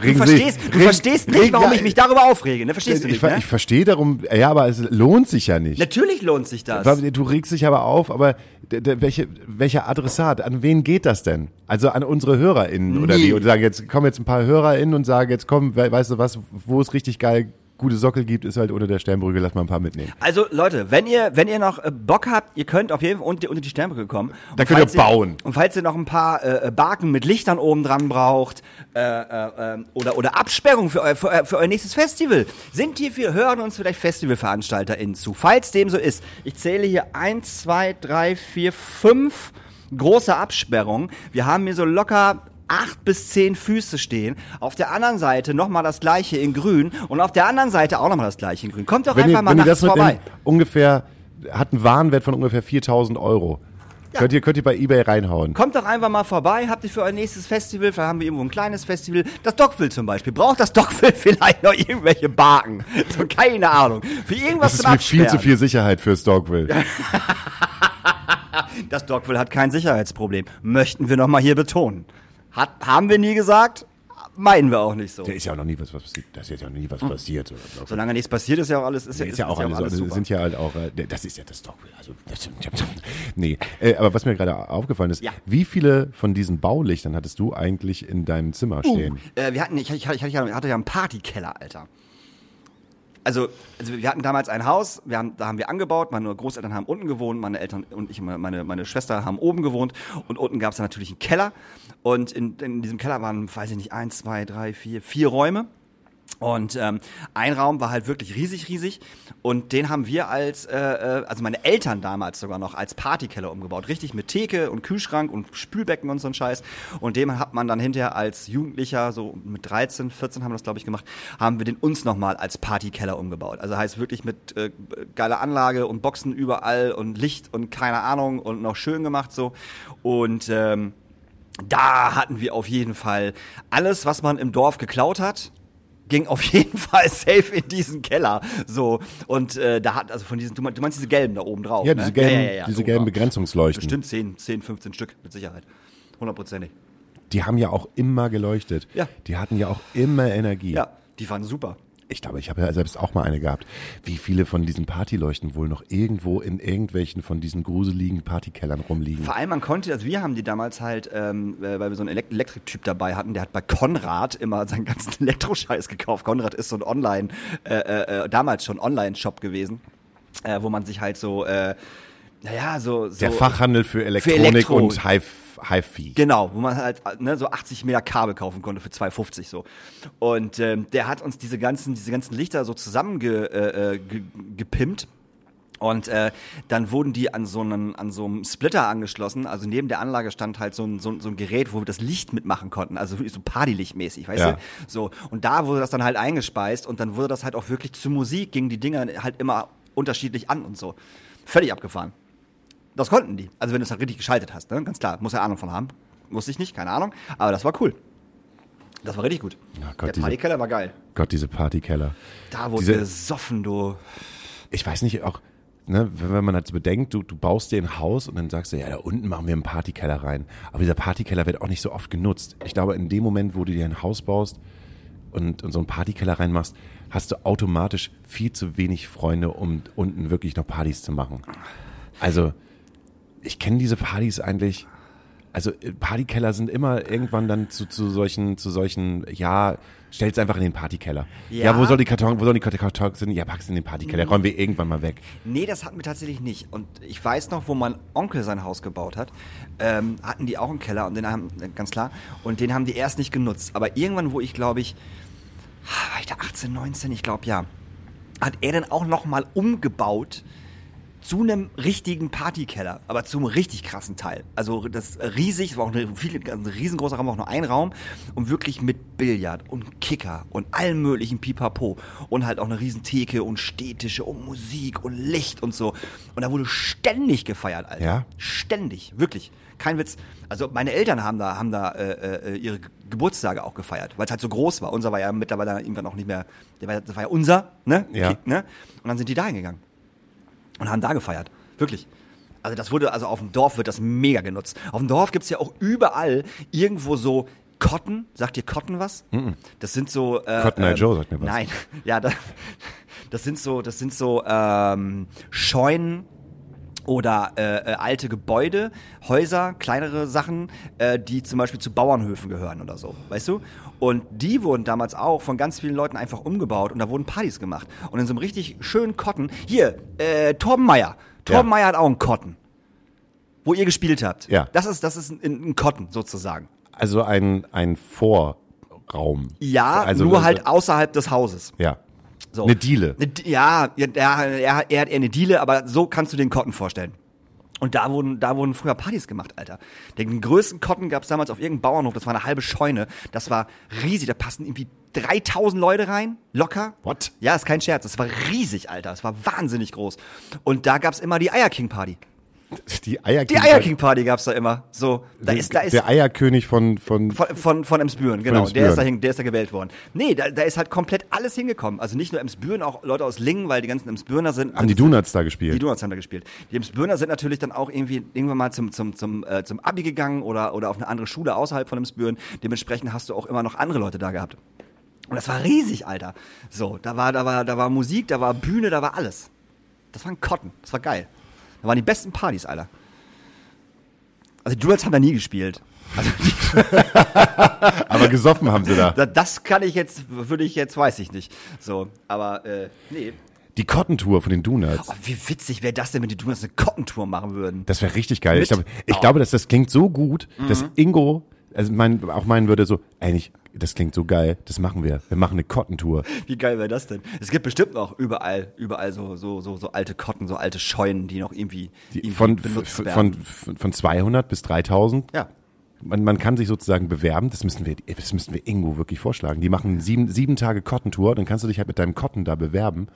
Du verstehst, du verstehst nicht, warum ich mich darüber aufrege, ne? Verstehst du ich, nicht, ver- ne? ich verstehe darum, ja, aber es lohnt sich ja nicht. Natürlich lohnt sich das. Du regst dich aber auf, aber welche, welcher Adressat, an wen geht das denn? Also an unsere HörerInnen oder Nie. wie? Und sagen jetzt, kommen jetzt ein paar HörerInnen und sagen jetzt, komm, we weißt du was, wo es richtig geil gute Sockel gibt, ist halt unter der Sternbrücke, lass mal ein paar mitnehmen. Also Leute, wenn ihr, wenn ihr noch äh, Bock habt, ihr könnt auf jeden Fall unter, unter die Sternbrücke kommen. Und Da könnt ihr bauen. Und falls ihr noch ein paar äh, Barken mit Lichtern oben dran braucht äh, äh, äh, oder, oder Absperrung für, euer- für, euer- für euer nächstes Festival, sind hierfür, hören uns vielleicht FestivalveranstalterInnen zu. Falls dem so ist, ich zähle hier eins, zwei, drei, vier, fünf große Absperrungen. Wir haben hier so locker acht bis zehn Füße stehen. Auf der anderen Seite nochmal das gleiche in grün und auf der anderen Seite auch nochmal das gleiche in grün. Kommt doch Wenn einfach ihr, mal wenn nachts vorbei. ungefähr, hat einen Warenwert von ungefähr 4000 Euro. Könnt, ihr, könnt ihr bei Ebay reinhauen. Kommt doch einfach mal vorbei, habt ihr für euer nächstes Festival, vielleicht haben wir irgendwo ein kleines Festival, das Dockville zum Beispiel. Braucht das Dockville vielleicht noch irgendwelche Barken? So, keine Ahnung. Für irgendwas Das ist zum mir viel zu Absperren. viel Sicherheit fürs Dogville. Das Dockville hat kein Sicherheitsproblem. Möchten wir nochmal hier betonen. Hat, haben wir nie gesagt, meinen wir auch nicht so. Da ist ja auch noch nie was, was passiert. Da ist jetzt ja noch nie was passiert. Oder? Solange nichts passiert, ist ja auch alles, ist, ja, ist ja auch alles, also super. sind ja halt auch, äh, das ist ja das Dogville. Also, das, nee, äh, aber was mir gerade aufgefallen ist, Ja. wie viele von diesen Baulichtern hattest du eigentlich in deinem Zimmer stehen? Äh, wir hatten, ich, ich, ich, ich hatte ja einen Partykeller, Alter. Also, also wir hatten damals ein Haus, haben, da haben wir angebaut, meine Großeltern haben unten gewohnt, meine Eltern und ich, meine, meine Schwester haben oben gewohnt und unten gab es dann natürlich einen Keller und in, in diesem Keller waren, weiß ich nicht, eins, zwei, drei, vier, vier Räume. Und ähm, ein Raum war halt wirklich riesig, riesig. Und den haben wir als, äh, äh, also meine Eltern damals sogar noch, als Partykeller umgebaut. Richtig mit Theke und Kühlschrank und Spülbecken und so ein Scheiß. Und dem hat man dann hinterher als Jugendlicher, so mit 13, 14 haben wir das, glaube ich, gemacht, haben wir den uns nochmal als Partykeller umgebaut. Also heißt wirklich mit äh, geiler Anlage und Boxen überall und Licht und keine Ahnung und noch schön gemacht so. Und ähm, da hatten wir auf jeden Fall alles, was man im Dorf geklaut hat, ging auf jeden Fall safe in diesen Keller. So und äh, da hat also von diesen du meinst, du meinst diese gelben da oben drauf, Ja, ne? diese gelben, ja, ja, ja, diese gelben. Begrenzungsleuchten. Bestimmt 10, 10, 15 Stück mit Sicherheit. Hundertprozentig. Die haben ja auch immer geleuchtet. Ja. Die hatten ja auch immer Energie. Ja, die waren super. Ich glaube, ich habe ja selbst auch mal eine gehabt. Wie viele von diesen Partyleuchten wohl noch irgendwo in irgendwelchen von diesen gruseligen Partykellern rumliegen? Vor allem man konnte, also wir haben die damals halt, ähm, äh, weil wir so einen Elek Elektriktyp dabei hatten, der hat bei Konrad immer seinen ganzen Elektroscheiß gekauft. Konrad ist so ein Online, äh, äh, äh, damals schon Online-Shop gewesen, äh, wo man sich halt so, äh, naja, so, so Der Fachhandel für Elektronik Elektro- und Hi- Hi-Fi. Genau, wo man halt ne, so 80 Meter Kabel kaufen konnte für 2,50 so. Und ähm, der hat uns diese ganzen, diese ganzen Lichter so zusammengepimpt. Äh, äh. Und äh, dann wurden die an so, einen, an so einem Splitter angeschlossen. Also neben der Anlage stand halt so ein, so, ein- so ein Gerät, wo wir das Licht mitmachen konnten. Also wirklich so Partylichtmäßig, weißt Ja. du? So. Und da wurde das dann halt eingespeist und dann wurde das halt auch wirklich zu Musik, gingen die Dinger halt immer unterschiedlich an und so. Völlig abgefahren. Das konnten die. Also wenn du es halt richtig geschaltet hast, ne? Ganz klar, muss er Ahnung von haben. Wusste ich nicht, keine Ahnung. Aber das war cool. Das war richtig gut. Ja, Gott, Der diese- Partykeller war geil. Gott, diese Partykeller. Da wurde Diese- gesoffen, du. Ich weiß nicht, auch, ne, wenn wenn man halt so bedenkt, du, du baust dir ein Haus und dann sagst du, ja, da unten machen wir einen Partykeller rein. Aber dieser Partykeller wird auch nicht so oft genutzt. Ich glaube, in dem Moment, wo du dir ein Haus baust und, und so einen Partykeller reinmachst, hast du automatisch viel zu wenig Freunde, um unten wirklich noch Partys zu machen. Also, ich kenne diese Partys eigentlich. Also äh, Partykeller sind immer irgendwann dann zu, zu solchen, zu solchen, ja, stell's einfach in den Partykeller. Ja, Ja. wo soll die Karton, wo sollen die Kartons sind? Ja, pack's in den Partykeller, räumen wir irgendwann mal weg. Nee, das hatten wir tatsächlich nicht. Und ich weiß noch, wo mein Onkel sein Haus gebaut hat, ähm, hatten die auch einen Keller und den haben, ganz klar, und den haben die erst nicht genutzt. Aber irgendwann, wo ich glaube ich, war ich da 18, 19, ich glaube ja, hat er dann auch nochmal umgebaut zu einem richtigen Partykeller, aber zum richtig krassen Teil. Also das riesig, es war auch eine, viel, ein riesengroßer Raum, auch nur ein Raum und wirklich mit Billard und Kicker und allen möglichen Pipapo und halt auch eine riesen Theke und Städtische und Musik und Licht und so. Und da wurde ständig gefeiert, Alter. Ja? Ständig, wirklich. Kein Witz. Also meine Eltern haben da, haben da äh, äh, ihre Ge- Geburtstage auch gefeiert, weil es halt so groß war. Unser war ja mittlerweile irgendwann auch nicht mehr, der war, das war ja unser, ne? Ja. Ne? Und dann sind die da hingegangen und haben da gefeiert. Wirklich. Also das wurde, also auf dem Dorf wird das mega genutzt. Auf dem Dorf gibt's ja auch überall irgendwo so Cotton. Sagt ihr Cotton was? Das sind so. Äh, Cotton Eye ähm, Joe sagt mir was. Nein, ja, das, das sind so, das sind so ähm, Scheunen oder äh, äh, alte Gebäude, Häuser, kleinere Sachen, äh, die zum Beispiel zu Bauernhöfen gehören oder so, weißt du? Und die wurden damals auch von ganz vielen Leuten einfach umgebaut und da wurden Partys gemacht. Und in so einem richtig schönen Cotton, hier, äh, Torben Meyer. Torben Ja. Meyer hat auch einen Cotton, wo ihr gespielt habt. Ja. Das ist, das ist ein, ein Cotton sozusagen. Also ein, ein Vorraum. Ja, also, nur halt außerhalb des Hauses. Ja. So. Eine Diele. Ja, ja, er, er, er hat eher eine Diele, aber so kannst du den Cotton vorstellen. Und da wurden, da wurden früher Partys gemacht, Alter. Den größten Kotten gab es damals auf irgendeinem Bauernhof, das war eine halbe Scheune. Das war riesig, da passten irgendwie 3000 Leute rein, locker. What? Ja, ist kein Scherz, das war riesig, Alter. Das war wahnsinnig groß. Und da gab's immer die Eier King Party. Die Eierking. Die Eier King Party gab's da immer. So, da ist, da ist der Eierkönig von, von, von, von, von Emsbüren, genau. Emsbüren. Der ist da der ist da gewählt worden. Nee, da, da ist halt komplett alles hingekommen. Also nicht nur Emsbüren, auch Leute aus Lingen, weil die ganzen Emsbürner sind. haben die Donuts da gespielt. Die Donuts haben da gespielt. Die Emsbürner sind natürlich dann auch irgendwie irgendwann mal zum, zum, zum, äh, zum Abi gegangen oder, oder auf eine andere Schule außerhalb von Emsbüren. Dementsprechend hast du auch immer noch andere Leute da gehabt. Und das war riesig, Alter. So, da war, da war, da war Musik, da war Bühne, da war alles. Das war ein Kotten. Das war geil. Da waren die besten Partys, Alter. Also die Donuts haben da nie gespielt. Also Aber gesoffen haben sie da. da- das kann ich jetzt, würde ich jetzt, weiß ich nicht. So, aber äh, nee. Die Cotton-Tour von den Donuts. Oh, wie witzig wäre das denn, wenn die Donuts eine Kottentour machen würden? Das wäre richtig geil. Ich, Mit- glaube, ich Oh. glaube, dass das klingt so gut, dass Ingo, also mein, auch meinen würde so, eigentlich, das klingt so geil, das machen wir. Wir machen eine Cotton-Tour. Wie geil wäre das denn? Es gibt bestimmt noch überall, überall so, so, so, so alte Kotten, so alte Scheunen, die noch irgendwie, Die, irgendwie von, benutzt werden. von, von 200 bis 3000. ja. Man, man kann sich sozusagen bewerben, das müssen wir, das müssten wir Ingo wirklich vorschlagen. Die machen sieben, sieben Tage Cotton-Tour, dann kannst du dich halt mit deinem Cotton da bewerben.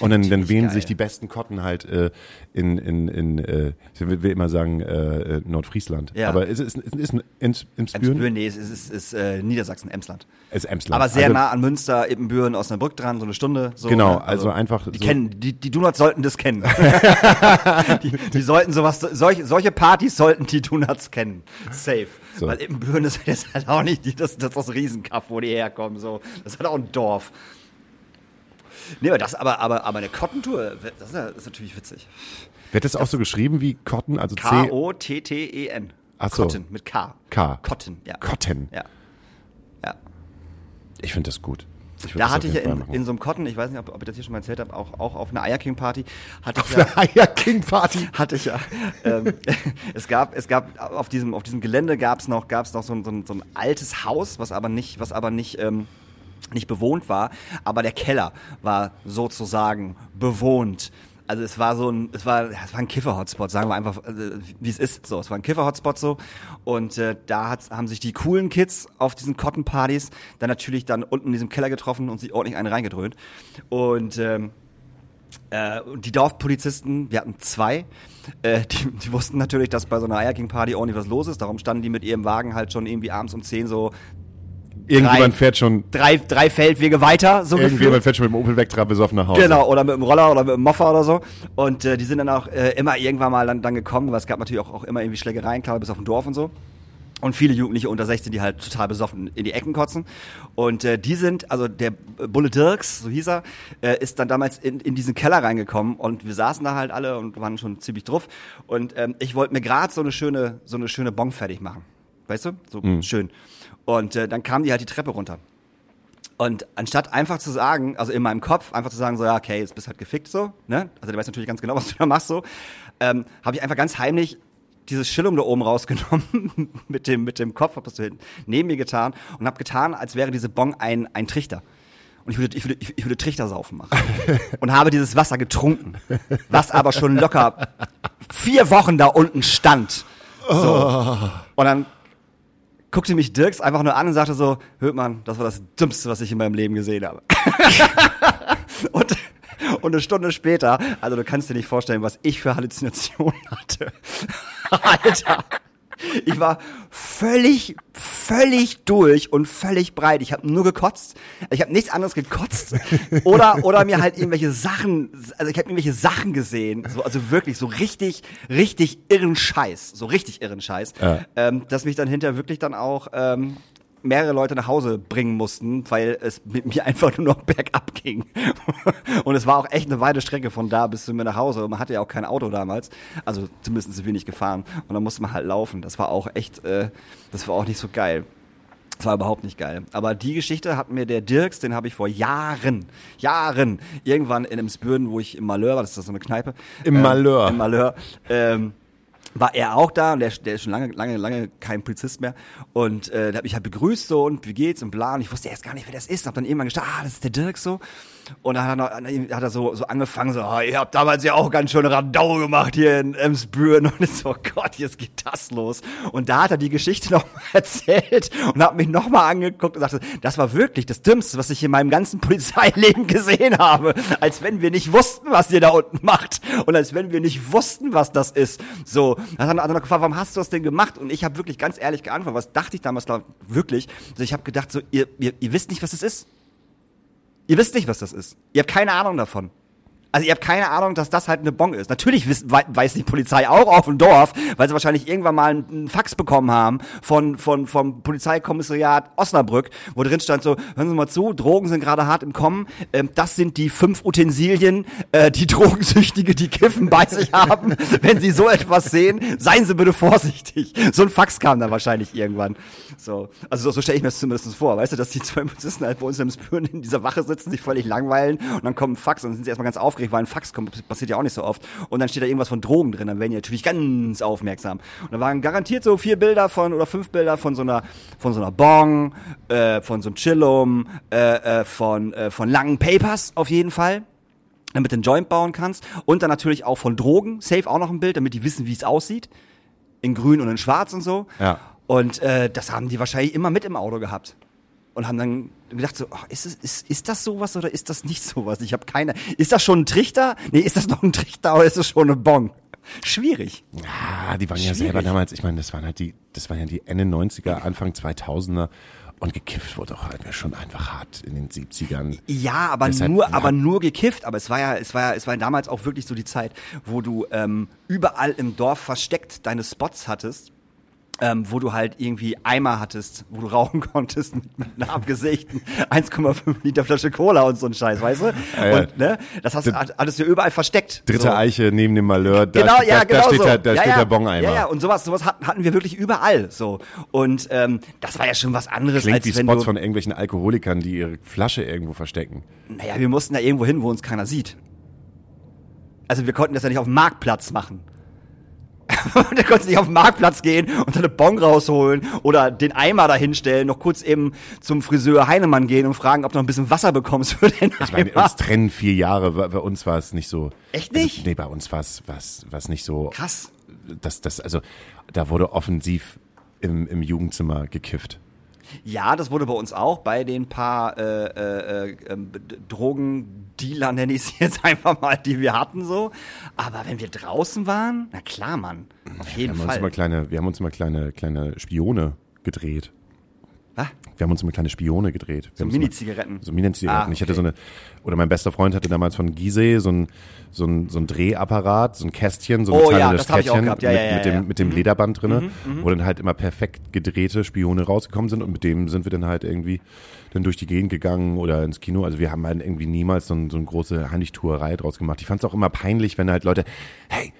Und dann, dann wählen geil. sich die besten Cotton halt äh, in, in, in äh, ich will immer sagen, äh, äh, Nordfriesland. Ja. Aber ist es ist, ist, ist ins, ins Emsbüren, nee, es ist, ist, ist äh, Niedersachsen, Emsland. ist Emsland. Aber sehr also, nah an Münster, Ippenbüren, Osnabrück dran, so eine Stunde. So, Genau, ne? also einfach Die so- kennen, die, die Donuts sollten das kennen. die, die sollten sowas, solche, solche Partys sollten die Donuts kennen. Safe. So. Weil Ippenbüren ist jetzt halt auch nicht die, das, das, das Riesenkaff, wo die herkommen, so. Das ist halt auch ein Dorf. Nee, aber das, aber, aber, aber eine Kottentour, das das ist natürlich witzig. Wird das auch so geschrieben wie Cotton, also? K-O-T-T-E-N. Ach so. Cotton, mit K. K. Cotton, ja. Cotton. Ja. Ja. Ich finde das gut. Da hatte auf ich ja in, in so einem Cotton, ich weiß nicht, ob, ob ich das hier schon mal erzählt habe, auch, auch auf einer Eier King Party, hatte ich ja, Eine Eier King Party. hatte ich ja, ähm, es gab, es gab auf diesem, auf diesem Gelände gab es noch, gab es noch so ein, so, ein, so ein altes Haus, was aber nicht, was aber nicht, ähm, nicht bewohnt war, aber der Keller war sozusagen bewohnt. Also es war so ein, es war, es war ein Kiffer-Hotspot, sagen wir einfach, äh, wie es ist. So, es war ein Kiffer-Hotspot so. Und äh, da hat, haben sich die coolen Kids auf diesen Cotton-Partys dann natürlich dann unten in diesem Keller getroffen und sich ordentlich einen reingedröhnt. Und ähm, äh, die Dorfpolizisten, wir hatten zwei, äh, die, die wussten natürlich, dass bei so einer Eier King Party ordentlich was los ist. Darum standen die mit ihrem Wagen halt schon irgendwie abends um 10 so Irgendjemand drei- fährt schon, drei, drei Feldwege weiter, so irgendjemand gefühlt. fährt schon mit dem Opel Vectra besoffen nach Hause. Genau, oder mit dem Roller oder mit dem Moffa oder so. Und äh, die sind dann auch äh, immer irgendwann mal dann, dann gekommen, weil es gab natürlich auch, auch immer irgendwie Schlägereien, klar, bis auf dem Dorf und so. Und viele Jugendliche unter 16, die halt total besoffen in die Ecken kotzen. Und äh, die sind, also der Bulle Dirks, so hieß er, äh, ist dann damals in, in diesen Keller reingekommen und wir saßen da halt alle und waren schon ziemlich drauf. Und ähm, ich wollte mir gerade so eine schöne, so eine schöne Bon fertig machen. Weißt du? So schön. Und äh, dann kamen die halt die Treppe runter. Und anstatt einfach zu sagen, also in meinem Kopf, einfach zu sagen, so, ja, okay, jetzt bist halt gefickt, so, ne? Also der weiß natürlich ganz genau, was du da machst, so, ähm, habe ich einfach ganz heimlich dieses Schillum da oben rausgenommen mit dem, mit dem Kopf, hab das so hinten neben mir getan und hab getan, als wäre diese Bon ein, ein Trichter. Und ich würde, ich würde, ich ich würde Trichtersaufen machen. Und habe dieses Wasser getrunken. Was aber schon locker vier Wochen da unten stand. So. Und dann guckte mich Dirks einfach nur an und sagte so, hört man, das war das Dümmste, was ich in meinem Leben gesehen habe. und, und eine Stunde später, also du kannst dir nicht vorstellen, was ich für Halluzinationen hatte. Alter. Ich war völlig, völlig durch und völlig breit. Ich habe nur gekotzt. Ich habe nichts anderes gekotzt. Oder, oder mir halt irgendwelche Sachen, also ich habe irgendwelche Sachen gesehen. So, also wirklich so richtig, richtig irren Scheiß. So richtig irren Scheiß. Ja. Ähm, dass mich dann hinterher wirklich dann auch ähm, mehrere Leute nach Hause bringen mussten, weil es mit mir einfach nur noch bergab ging. Und es war auch echt eine weite Strecke von da bis zu mir nach Hause. Und man hatte ja auch kein Auto damals. Also zumindest sind wir nicht gefahren. Und dann musste man halt laufen. Das war auch echt, äh, das war auch nicht so geil. Das war überhaupt nicht geil. Aber die Geschichte hat mir der Dirks, den habe ich vor Jahren, Jahren, irgendwann in einem Spüren, wo ich im Malheur war, das ist so eine Kneipe. Im ähm, Malheur. Im Malheur. Ähm, war er auch da und der, der ist schon lange, lange, lange kein Polizist mehr. Und äh, der hat mich halt begrüßt so und wie geht's und bla. Und ich wusste erst gar nicht, wer das ist. Hab dann irgendwann gedacht, ah, das ist der Dirk so. Und dann hat er, hat er so, so angefangen, so, oh, ihr habt damals ja auch ganz schön Radau gemacht hier in Emsbüren. Und ich so, oh Gott, jetzt geht das los. Und da hat er die Geschichte noch mal erzählt und hat mich noch mal angeguckt und sagte, das war wirklich das Dümmste, was ich in meinem ganzen Polizeileben gesehen habe. Als wenn wir nicht wussten, was ihr da unten macht. Und als wenn wir nicht wussten, was das ist. So, dann hat er noch gefragt, warum hast du das denn gemacht? Und ich habe wirklich ganz ehrlich geantwortet, was dachte ich damals glaub, wirklich? Also ich habe gedacht, so, ihr, ihr, ihr wisst nicht, was das ist. Ihr wisst nicht, was das ist. Ihr habt keine Ahnung davon. Also ihr habt keine Ahnung, dass das halt eine Bon ist. Natürlich wiss, weiß die Polizei auch auf dem Dorf, weil sie wahrscheinlich irgendwann mal einen Fax bekommen haben von, von, vom Polizeikommissariat Osnabrück, wo drin stand so, hören Sie mal zu, Drogen sind gerade hart im Kommen. Ähm, das sind die fünf Utensilien, äh, die Drogensüchtige, die Kiffen bei sich haben. Wenn Sie so etwas sehen, seien Sie bitte vorsichtig. So ein Fax kam dann wahrscheinlich irgendwann. So, also so, so stelle ich mir das zumindest vor. Weißt du, dass die zwei Polizisten halt bei uns im Spüren in dieser Wache sitzen, sich völlig langweilen und dann kommt ein Fax und dann sind sie erstmal ganz aufgeregt aufgeregt, weil ein Fax kommt, passiert ja auch nicht so oft. Und dann steht da irgendwas von Drogen drin, dann werden die natürlich ganz aufmerksam. Und da waren garantiert so vier Bilder von, oder fünf Bilder von so einer, von so einer Bong, äh, von so einem Chillum, äh, äh, von, äh, von langen Papers auf jeden Fall damit du einen Joint bauen kannst. Und dann natürlich auch von Drogen. Safe auch noch ein Bild, damit die wissen, wie es aussieht. In grün und in schwarz und so. Ja. Und äh, das haben die wahrscheinlich immer mit im Auto gehabt und haben dann gedacht so, oh, ist, es, ist, ist das sowas oder ist das nicht sowas? Ich habe keine. Ist das schon ein Trichter? Nee, ist das noch ein Trichter oder ist das schon eine Bon? Schwierig. Ja, die waren Schwierig. ja selber damals, ich meine, das waren halt die, das waren ja die Ende 90er, Anfang 2000er. Und gekifft wurde auch halt schon einfach hart in den 70ern. Ja, aber Deshalb, nur, aber nur gekifft. Aber es war ja, es war ja, es war damals auch wirklich so die Zeit, wo du ähm, überall im Dorf versteckt deine Spots hattest ähm, wo du halt irgendwie Eimer hattest, wo du rauchen konntest mit, mit einer abgesägten 1,5 Liter Flasche Cola und so ein Scheiß, weißt du? Ja, Und ne, das hast, hattest du überall versteckt. Dritte so. Eiche neben dem Malheur, da, genau, ja, da, genau da steht, so. der, da ja, steht ja, der Bong-Eimer. Ja, ja, und sowas, sowas hatten wir wirklich überall. So. Und ähm, das war ja schon was anderes. Klingt als wie Spots von irgendwelchen Alkoholikern, die ihre Flasche irgendwo verstecken. Naja, wir mussten da irgendwo hin, wo uns keiner sieht. Also wir konnten das ja nicht auf dem Marktplatz machen. da konntest du nicht auf den Marktplatz gehen und dann eine Bon rausholen oder den Eimer da hinstellen, noch kurz eben zum Friseur Heinemann gehen und fragen, ob du noch ein bisschen Wasser bekommst für den Ich meine, uns trennen vier Jahre. Bei, bei uns war es nicht so. Echt nicht? Also, nee, bei uns war es was, was nicht so. Krass. Das, das, also, da wurde offensiv im, im Jugendzimmer gekifft. Ja, das wurde bei uns auch bei den paar äh, äh, äh, Drogendealer, nenne ich es jetzt einfach mal, die wir hatten so. Aber wenn wir draußen waren, na klar, Mann, auf jeden wir haben Fall. Uns immer kleine, wir haben uns immer kleine, kleine Spione gedreht. Was? Wir haben uns immer kleine Spione gedreht. Wir So Mini-Zigaretten. So Mini-Zigaretten. Ah, Ich hatte okay. so eine, oder mein bester Freund hatte damals von Gisee so ein, so ein, so ein Drehapparat, so ein Kästchen, so ein Oh ja, ich auch Kästchen. Ja, mit, ja, ja, mit dem, ja. Mhm. mit dem Lederband drinne, wo dann halt immer perfekt gedrehte Spione rausgekommen sind und mit dem sind wir dann halt irgendwie dann durch die Gegend gegangen oder ins Kino. Also wir haben halt irgendwie niemals so, ein, so eine große Heimlichtuerei draus gemacht. Ich fand es auch immer peinlich, wenn halt Leute, hey,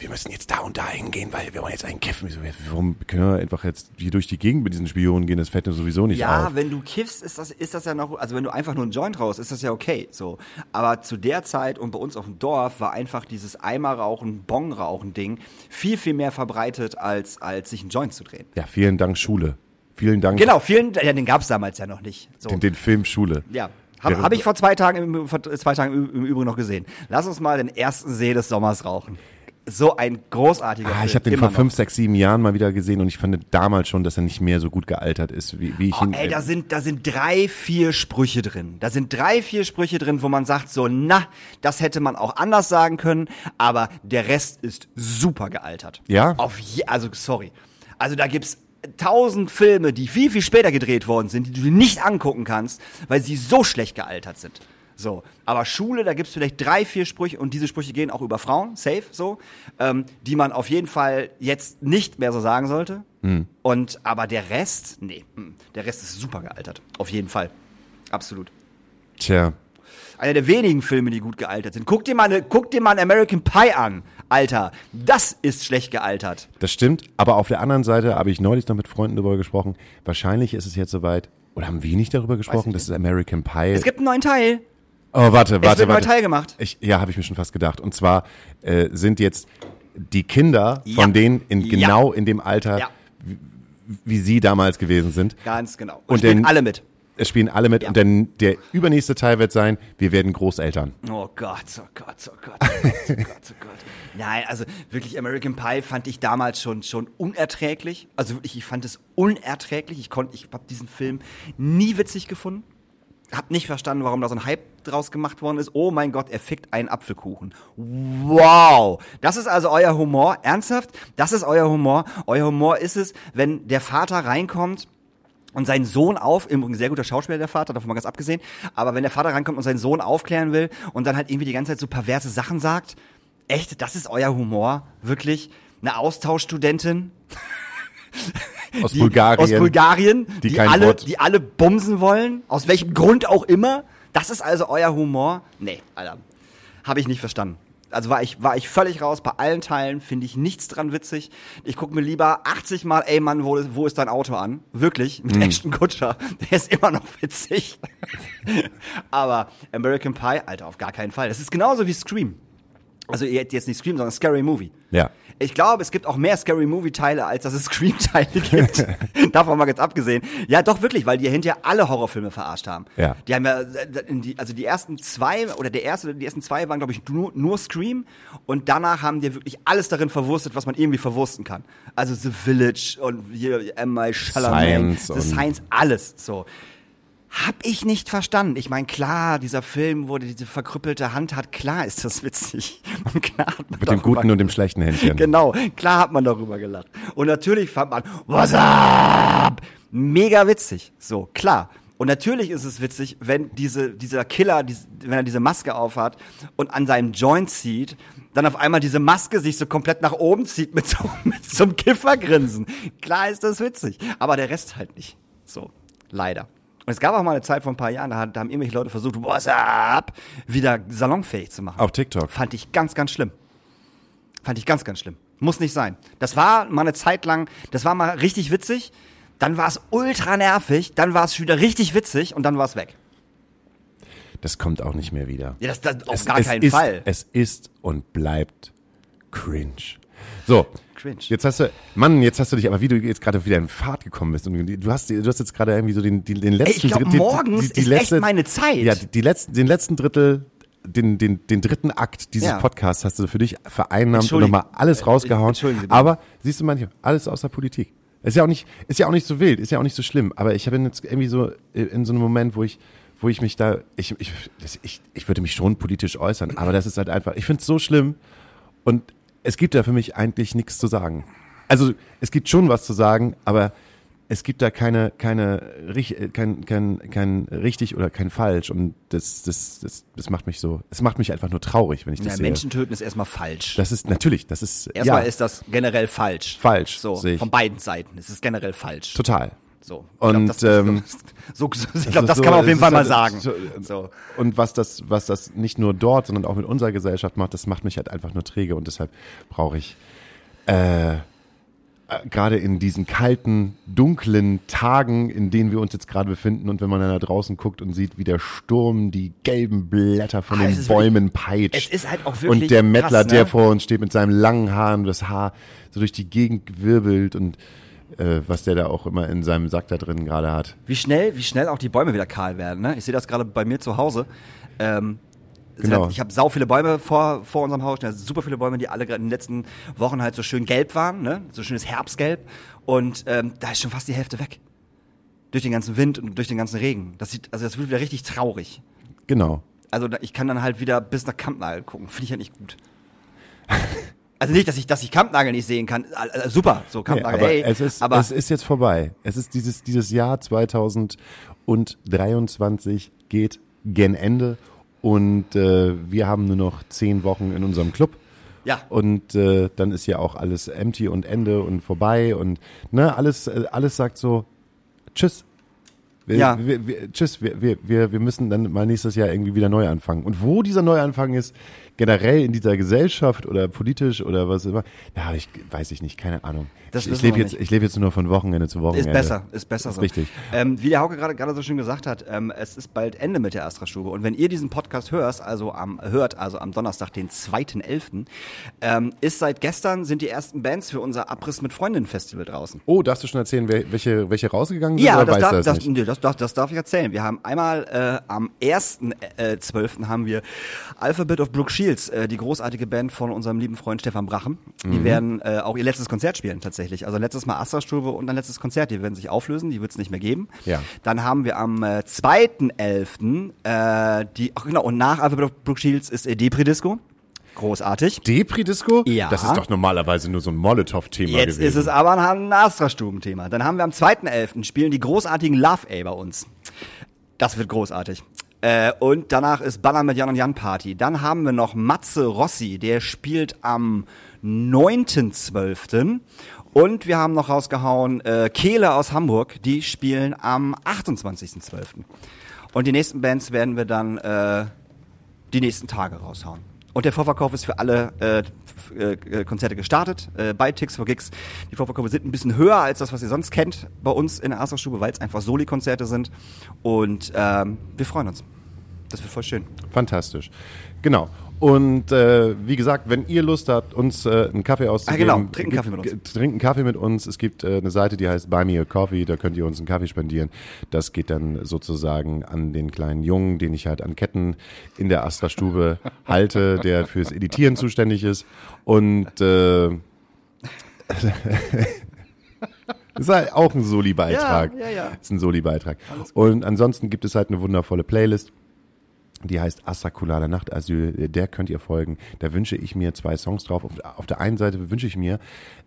wir müssen jetzt da und da hingehen, weil wir wollen jetzt einen kiffen. Warum können wir einfach jetzt hier durch die Gegend mit diesen Spionen gehen? Das fällt mir sowieso nicht Ja, auf. wenn du kiffst, ist das, ist das ja noch, also wenn du einfach nur einen Joint raus, ist das ja okay, so. Aber zu der Zeit und bei uns auf dem Dorf war einfach dieses Eimerrauchen, Bongrauchen-Ding viel, viel mehr verbreitet, als, als sich einen Joint zu drehen. Ja, vielen Dank Schule. Vielen Dank Genau, vielen, ja, den gab's damals ja noch nicht. So. den, den Film Schule. Ja. Habe hab ich vor zwei Tagen, im, vor zwei Tagen im Übrigen noch gesehen. Lass uns mal den ersten See des Sommers rauchen. So ein großartiger Ah, Film. ich habe den vor fünf, sechs, sieben Jahren mal wieder gesehen und ich fand damals schon, dass er nicht mehr so gut gealtert ist, wie, wie ich Oh, ihn. ey, da sind, da sind drei, vier Sprüche drin. Da sind drei, vier Sprüche drin, wo man sagt so, na, das hätte man auch anders sagen können, aber der Rest ist super gealtert. Ja? Auf je, also sorry. Also da gibt's tausend Filme, die viel, viel später gedreht worden sind, die du dir nicht angucken kannst, weil sie so schlecht gealtert sind. So, aber Schule, da gibt's vielleicht drei, vier Sprüche und diese Sprüche gehen auch über Frauen, safe, so, ähm, die man auf jeden Fall jetzt nicht mehr so sagen sollte. Und aber der Rest, nee, mm, der Rest ist super gealtert, auf jeden Fall, absolut. Tja, Einer der wenigen Filme, die gut gealtert sind. Guck dir mal, eine, guck dir mal American Pie an, Alter, das ist schlecht gealtert. das stimmt. Aber auf der anderen Seite habe ich neulich noch mit Freunden darüber gesprochen. Wahrscheinlich ist es jetzt soweit. Oder haben wir nicht darüber gesprochen, dass es American Pie. Es gibt einen neuen Teil. Oh, warte, Es warte, wird ein neuer warte. Teil gemacht. Ich, ja, habe ich mir schon fast gedacht. Und zwar äh, sind jetzt die Kinder Ja. von denen in Ja. genau in dem Alter, Ja, wie sie damals gewesen sind. ganz genau. Und spielen den- alle mit. Es spielen alle mit. Und dann der übernächste Teil wird sein, wir werden Großeltern. Oh Gott, oh Gott, oh Gott, oh Gott, oh Gott, oh Gott. Nein, also wirklich American Pie fand ich damals schon schon unerträglich. Also wirklich, ich fand es unerträglich. Ich konnte, ich habe diesen Film nie witzig gefunden. Hab nicht verstanden, warum da so ein Hype draus gemacht worden ist. Oh mein Gott, er fickt einen Apfelkuchen. Wow, das ist also euer Humor. Ernsthaft? Das ist euer Humor. Euer Humor ist es, wenn der Vater reinkommt und seinen Sohn auf, im Übrigen sehr guter Schauspieler der Vater, davon mal ganz abgesehen, aber wenn der Vater reinkommt und seinen Sohn aufklären will und dann halt irgendwie die ganze Zeit so perverse Sachen sagt, echt, das ist euer Humor, wirklich, eine Austauschstudentin Aus die, Bulgarien. aus Bulgarien, die die, alle, Wort- die alle bumsen wollen, aus welchem Grund auch immer, das ist also euer Humor? Nee, Alter, habe ich nicht verstanden. Also war ich, war ich völlig raus. Bei allen Teilen finde ich nichts dran witzig. Ich gucke mir lieber 80 Mal, ey Mann, wo, wo ist dein Auto an? Wirklich, mit Ashton Kutscher. Der ist immer noch witzig. Aber American Pie, Alter, auf gar keinen Fall. Das ist genauso wie Scream. Also jetzt nicht Scream, sondern Scary Movie. Ja. Ich glaube, es gibt auch mehr Scary Movie Teile, als dass es Scream Teile gibt. Davon mal ganz abgesehen. Ja, doch wirklich, weil die hinterher alle Horrorfilme verarscht haben. Ja. Die haben ja, äh, also die ersten zwei oder der erste, die ersten zwei waren glaube ich nur, nur Scream und danach haben die wirklich alles darin verwurstet, was man irgendwie verwursten kann. Also The Village und hier M.I. Chalamet, Science The und- Science, alles so. Hab ich nicht verstanden. Ich meine, klar, dieser Film, wo die diese verkrüppelte Hand hat, klar ist das witzig. Und klar hat man Mit dem guten und dem schlechten Händchen. Genau, klar hat man darüber gelacht. Und natürlich fand man, what's up? Mega witzig. So, klar. Und natürlich ist es witzig, wenn diese, dieser Killer, dies- wenn er diese Maske aufhat und an seinem Joint zieht, dann auf einmal diese Maske sich so komplett nach oben zieht mit so, mit so einem Kiffergrinsen. Klar ist das witzig. Aber der Rest halt nicht. So, leider. Und es gab auch mal eine Zeit vor ein paar Jahren, da, hat- da haben irgendwelche Leute versucht, what's up? Wieder salonfähig zu machen. Auf TikTok. Fand ich ganz, ganz schlimm. Fand ich ganz, ganz schlimm. Muss nicht sein. Das war mal eine Zeit lang, das war mal richtig witzig, dann war es ultra nervig, dann war es wieder richtig witzig und dann war es weg. Das kommt auch nicht mehr wieder. Ja, das, das auf es, gar es keinen ist, Fall. Es ist und bleibt cringe. So. Cringe. Jetzt hast du, Mann, jetzt hast du dich, aber wie du jetzt gerade wieder in Fahrt gekommen bist und du hast, du hast jetzt gerade irgendwie so den, den, den letzten, ich glaub, Dritt- die- morgens ist echt meine Zeit. Ja, die, die letzten, den letzten Drittel, den, den, den dritten Akt dieses Ja. Podcasts hast du für dich vereinnahmt und nochmal alles äh, rausgehauen. Aber siehst du manchmal, alles außer Politik. Ist ja auch nicht, ist ja auch nicht so wild, ist ja auch nicht so schlimm. Aber ich bin jetzt irgendwie so in so einem Moment, wo ich, wo ich mich da, ich, ich, ich, ich würde mich schon politisch äußern, aber das ist halt einfach, ich finde es so schlimm und es gibt da für mich eigentlich nichts zu sagen. Also es gibt schon was zu sagen, aber es gibt da keine, keine, äh, kein, kein, kein richtig oder kein falsch und das, das, das, das macht mich so, es macht mich einfach nur traurig, wenn ich das Ja, sehe. Menschen töten ist erstmal falsch. Das ist natürlich, das ist Erstmal ja, ist das generell falsch. Falsch, So, sehe ich. von beiden Seiten. Es ist generell falsch. total. So. Und, ich glaube, ähm, das, so, so, ich glaub, das so- kann man auf jeden Fall mal halt sagen. so- So. Und was das, was das nicht nur dort, sondern auch mit unserer Gesellschaft macht, das macht mich halt einfach nur träge und deshalb brauche ich äh, äh, gerade in diesen kalten, dunklen Tagen, in denen wir uns jetzt gerade befinden und wenn man dann da draußen guckt und sieht, wie der Sturm die gelben Blätter von Ah, den Bäumen peitscht. Es ist halt auch wirklich Und der Mettler, krass, ne? der vor uns steht mit seinem langen Haar und das Haar so durch die Gegend wirbelt und äh, was der da auch immer in seinem Sack da drin gerade hat. Wie schnell, wie schnell auch die Bäume wieder kahl werden. Ne? Ich sehe das gerade bei mir zu Hause. Ähm, Genau. Ich habe sau viele Bäume vor, vor unserem Haus. Also super viele Bäume, die alle gerade in den letzten Wochen halt so schön gelb waren, ne? so schönes Herbstgelb. Und ähm, da ist schon fast die Hälfte weg. Durch den ganzen Wind und durch den ganzen Regen. Das sieht, also das wird wieder richtig traurig. Genau. Also ich kann dann halt wieder bis nach Kampnagel gucken. Finde ich ja nicht gut. Also nicht, dass ich, dass ich Kampnagel nicht sehen kann. Äh, super, so Nee, Kampnagel. aber hey, es, ist, aber es ist jetzt vorbei. Es ist dieses, dieses Jahr 2023 geht gen Ende und äh, wir haben nur noch zehn Wochen in unserem Club. ja, Und äh, dann ist ja auch alles empty und Ende und vorbei und ne, alles, äh, alles sagt so, tschüss. Wir, Ja. wir, wir, tschüss, wir, wir, wir müssen dann mal nächstes Jahr irgendwie wieder neu anfangen. Und wo dieser Neuanfang ist, generell in dieser Gesellschaft oder politisch oder was immer, da habe ich, weiß ich nicht, keine Ahnung. Das ich ich lebe jetzt, ich lebe jetzt nur von Wochenende zu Wochenende. Ist besser, ist besser Ist so. richtig. Ähm, wie der Hauke gerade gerade so schön gesagt hat, ähm, es ist bald Ende mit der Astra-Stube. Und wenn ihr diesen Podcast hört, also am, hört, also am Donnerstag, den 2.11., ähm, ist seit gestern sind die ersten Bands für unser Abriss mit Freundinnen Festival draußen. Oh, darfst du schon erzählen, welche, welche rausgegangen sind? Ja, das, darf, das, das, nee, das, das, darf, ich erzählen. Wir haben einmal äh, am 1.12. Äh, 12. haben wir Alphabet of Brooke Shields, äh, die großartige Band von unserem lieben Freund Stefan Brachen. Die werden äh, auch ihr letztes Konzert spielen tatsächlich. Also letztes Mal Astra-Stube und ein letztes Konzert. Die werden sich auflösen, die wird es nicht mehr geben. Ja. Dann haben wir am äh, 2.11. Äh, die, ach genau, und nach Alphabet of Brooke Shields ist äh, Depri Disco. Großartig. Depri-Disco? Ja. Das ist doch normalerweise nur so ein Molotow-Thema Jetzt gewesen. ist es aber ein Astra-Stuben-Thema. Dann haben wir am 2.11. spielen die großartigen Love A bei uns. Das wird großartig. Äh, und danach ist Banner mit Jan und Jan Party. Dann haben wir noch Matze Rossi, der spielt am 9.12. Und wir haben noch rausgehauen äh, Kehle aus Hamburg, die spielen am 28.12. Und die nächsten Bands werden wir dann äh, die nächsten Tage raushauen. Und der Vorverkauf ist für alle äh, f- äh, Konzerte gestartet, äh, bei Tix for Gigs. Die Vorverkäufe sind ein bisschen höher als das, was ihr sonst kennt bei uns in der Astra-Stube, weil es einfach Soli-Konzerte sind. Und ähm, wir freuen uns. Das wird voll schön. Fantastisch. Genau. Und äh, wie gesagt, wenn ihr Lust habt, uns äh, einen Kaffee auszugeben, Ah, genau. Trinkt einen Kaffee mit uns. einen Kaffee mit uns. Es gibt äh, eine Seite, die heißt Buy Me a Coffee. Da könnt ihr uns einen Kaffee spendieren. Das geht dann sozusagen an den kleinen Jungen, den ich halt an Ketten in der Astra-Stube halte, der fürs Editieren zuständig ist. Und äh, Das ist halt auch ein Soli-Beitrag. Ja, ja, ja. Das ist ein Soli-Beitrag. Und ansonsten gibt es halt eine wundervolle Playlist. Die heißt Assakulala Nachtasyl, der könnt ihr folgen. Da wünsche ich mir zwei Songs drauf. Auf, auf der einen Seite wünsche ich mir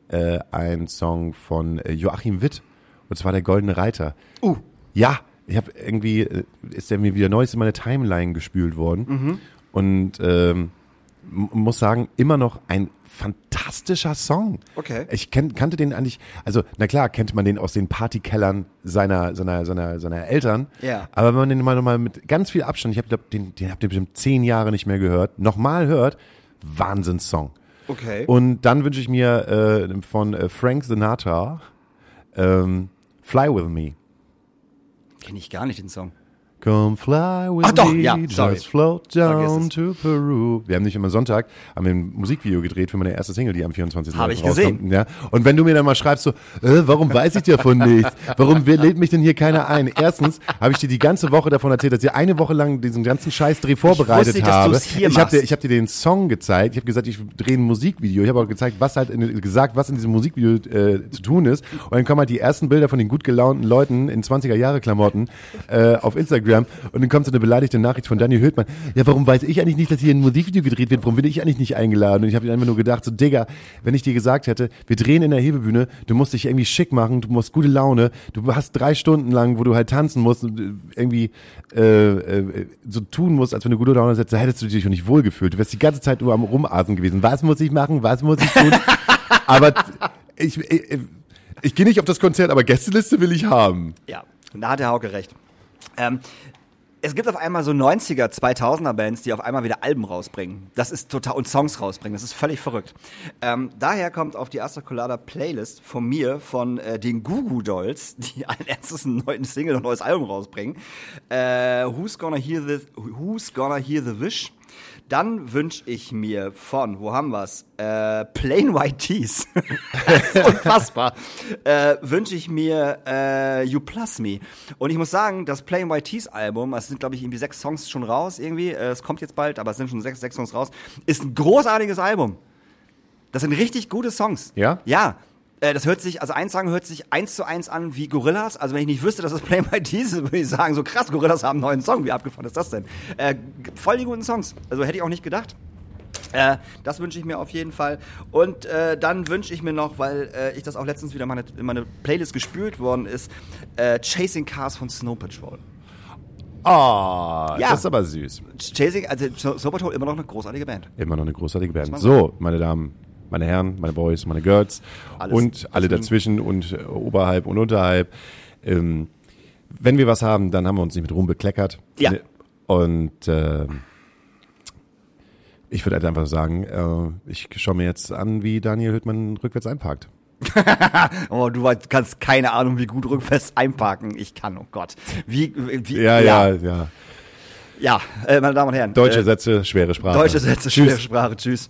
äh, einen Song von äh, Joachim Witt, und zwar der Goldene Reiter. Uh. Ja, ich habe irgendwie, äh, ist der mir wieder Neues in meine Timeline gespült worden. Mhm. Und ähm, muss sagen, immer noch ein fantastischer Song. Okay. Ich kenn, kannte den eigentlich, also na klar, kennt man den aus den Partykellern seiner, seiner, seiner, seiner Eltern. Ja. Aber wenn man den mal nochmal mit ganz viel Abstand, ich habe den, den habt ihr bestimmt zehn Jahre nicht mehr gehört, nochmal hört, Wahnsinnssong. Okay. Und dann wünsche ich mir äh, von äh, Frank Sinatra ähm, Fly With Me. Kenne ich gar nicht den Song. Come fly with Ach doch, me, ja, sorry. just float down to Peru. Wir haben nicht immer Sonntag, haben wir ein Musikvideo gedreht für meine erste Single, die am 24. Hab ich rauskommt. gesehen. Ja. Und wenn du mir dann mal schreibst so, äh, warum weiß ich davon nichts? Warum lädt mich denn hier keiner ein? Erstens habe ich dir die ganze Woche davon erzählt, dass ich eine Woche lang diesen ganzen Scheißdreh vorbereitet wusste, dass habe. du's hier ich habe dir, ich habe dir den Song gezeigt. Ich habe gesagt, ich drehe ein Musikvideo. Ich habe auch gezeigt, was halt in, gesagt, was in diesem Musikvideo äh, zu tun ist. Und dann kommen halt die ersten Bilder von den gut gelaunten Leuten in 20er Jahre Klamotten äh, auf Instagram und dann kommt so eine beleidigte Nachricht von Daniel Höhtmann. Ja, warum weiß ich eigentlich nicht, dass hier ein Musikvideo gedreht wird? Warum bin ich eigentlich nicht eingeladen? Und ich habe einfach nur gedacht, so Digga, wenn ich dir gesagt hätte, wir drehen in der Hebebühne, du musst dich irgendwie schick machen, du musst gute Laune, du hast drei Stunden lang, wo du halt tanzen musst und äh, irgendwie äh, äh, so tun musst, als wenn du gute Laune hättest, da hättest du dich auch nicht wohlgefühlt. Du wärst die ganze Zeit nur am Rumasen gewesen. Was muss ich machen? Was muss ich tun? aber ich, ich, ich gehe nicht auf das Konzert, aber Gästeliste will ich haben. Ja, da hat der Hauke recht. Ähm, es gibt auf einmal so 90er, 2000er Bands, die auf einmal wieder Alben rausbringen. Das ist total, und Songs rausbringen. Das ist völlig verrückt. Ähm, daher kommt auf die Astra Colada Playlist von mir, von äh, den Gugu Dolls, die ein erstes einen neuen Single und neues Album rausbringen. Äh, Who's Gonna Hear the, Who's Gonna Hear the Wish? Dann wünsche ich mir von, wo haben wir's? Äh, Plain White Tees. Unfassbar. Äh, wünsche ich mir äh, You Plus Me. Und ich muss sagen, das Plain White Tees Album, es sind glaube ich irgendwie sechs Songs schon raus irgendwie. Äh, es kommt jetzt bald, aber es sind schon sechs, sechs Songs raus. Ist ein großartiges Album. Das sind richtig gute Songs. Ja? Ja. Äh, Das hört sich, also ein Song hört sich eins zu eins an wie Gorillas. Also wenn ich nicht wüsste, dass das Play My Tees ist, würde ich sagen, so krass, Gorillas haben einen neuen Song. Wie abgefahren ist das denn? Äh, voll die guten Songs. Also hätte ich auch nicht gedacht. Äh, das wünsche ich mir auf jeden Fall. Und äh, dann wünsche ich mir noch, weil äh, ich das auch letztens wieder meine, in meine Playlist gespült worden ist, äh, Chasing Cars von Snow Patrol. Ah, Ja. das ist aber süß. Chasing, also Snow Patrol immer noch eine großartige Band. Immer noch eine großartige Band. So, meine Damen, meine Herren, meine Boys, meine Girls Alles und alle dazwischen und äh, oberhalb und unterhalb. Ähm, wenn wir was haben, dann haben wir uns nicht mit Ruhm bekleckert. Ja. Und ähm, ich würde halt einfach sagen, äh, ich schaue mir jetzt an, wie Daniel Hüttmann rückwärts einparkt. Oh, du kannst keine Ahnung, wie gut rückfest einparken. Ich kann, oh Gott. Wie, wie Ja, ja, ja. Ja, äh, meine Damen und Herren. Deutsche äh, Sätze, schwere Sprache. Deutsche Sätze, schwere Sprache. Tschüss.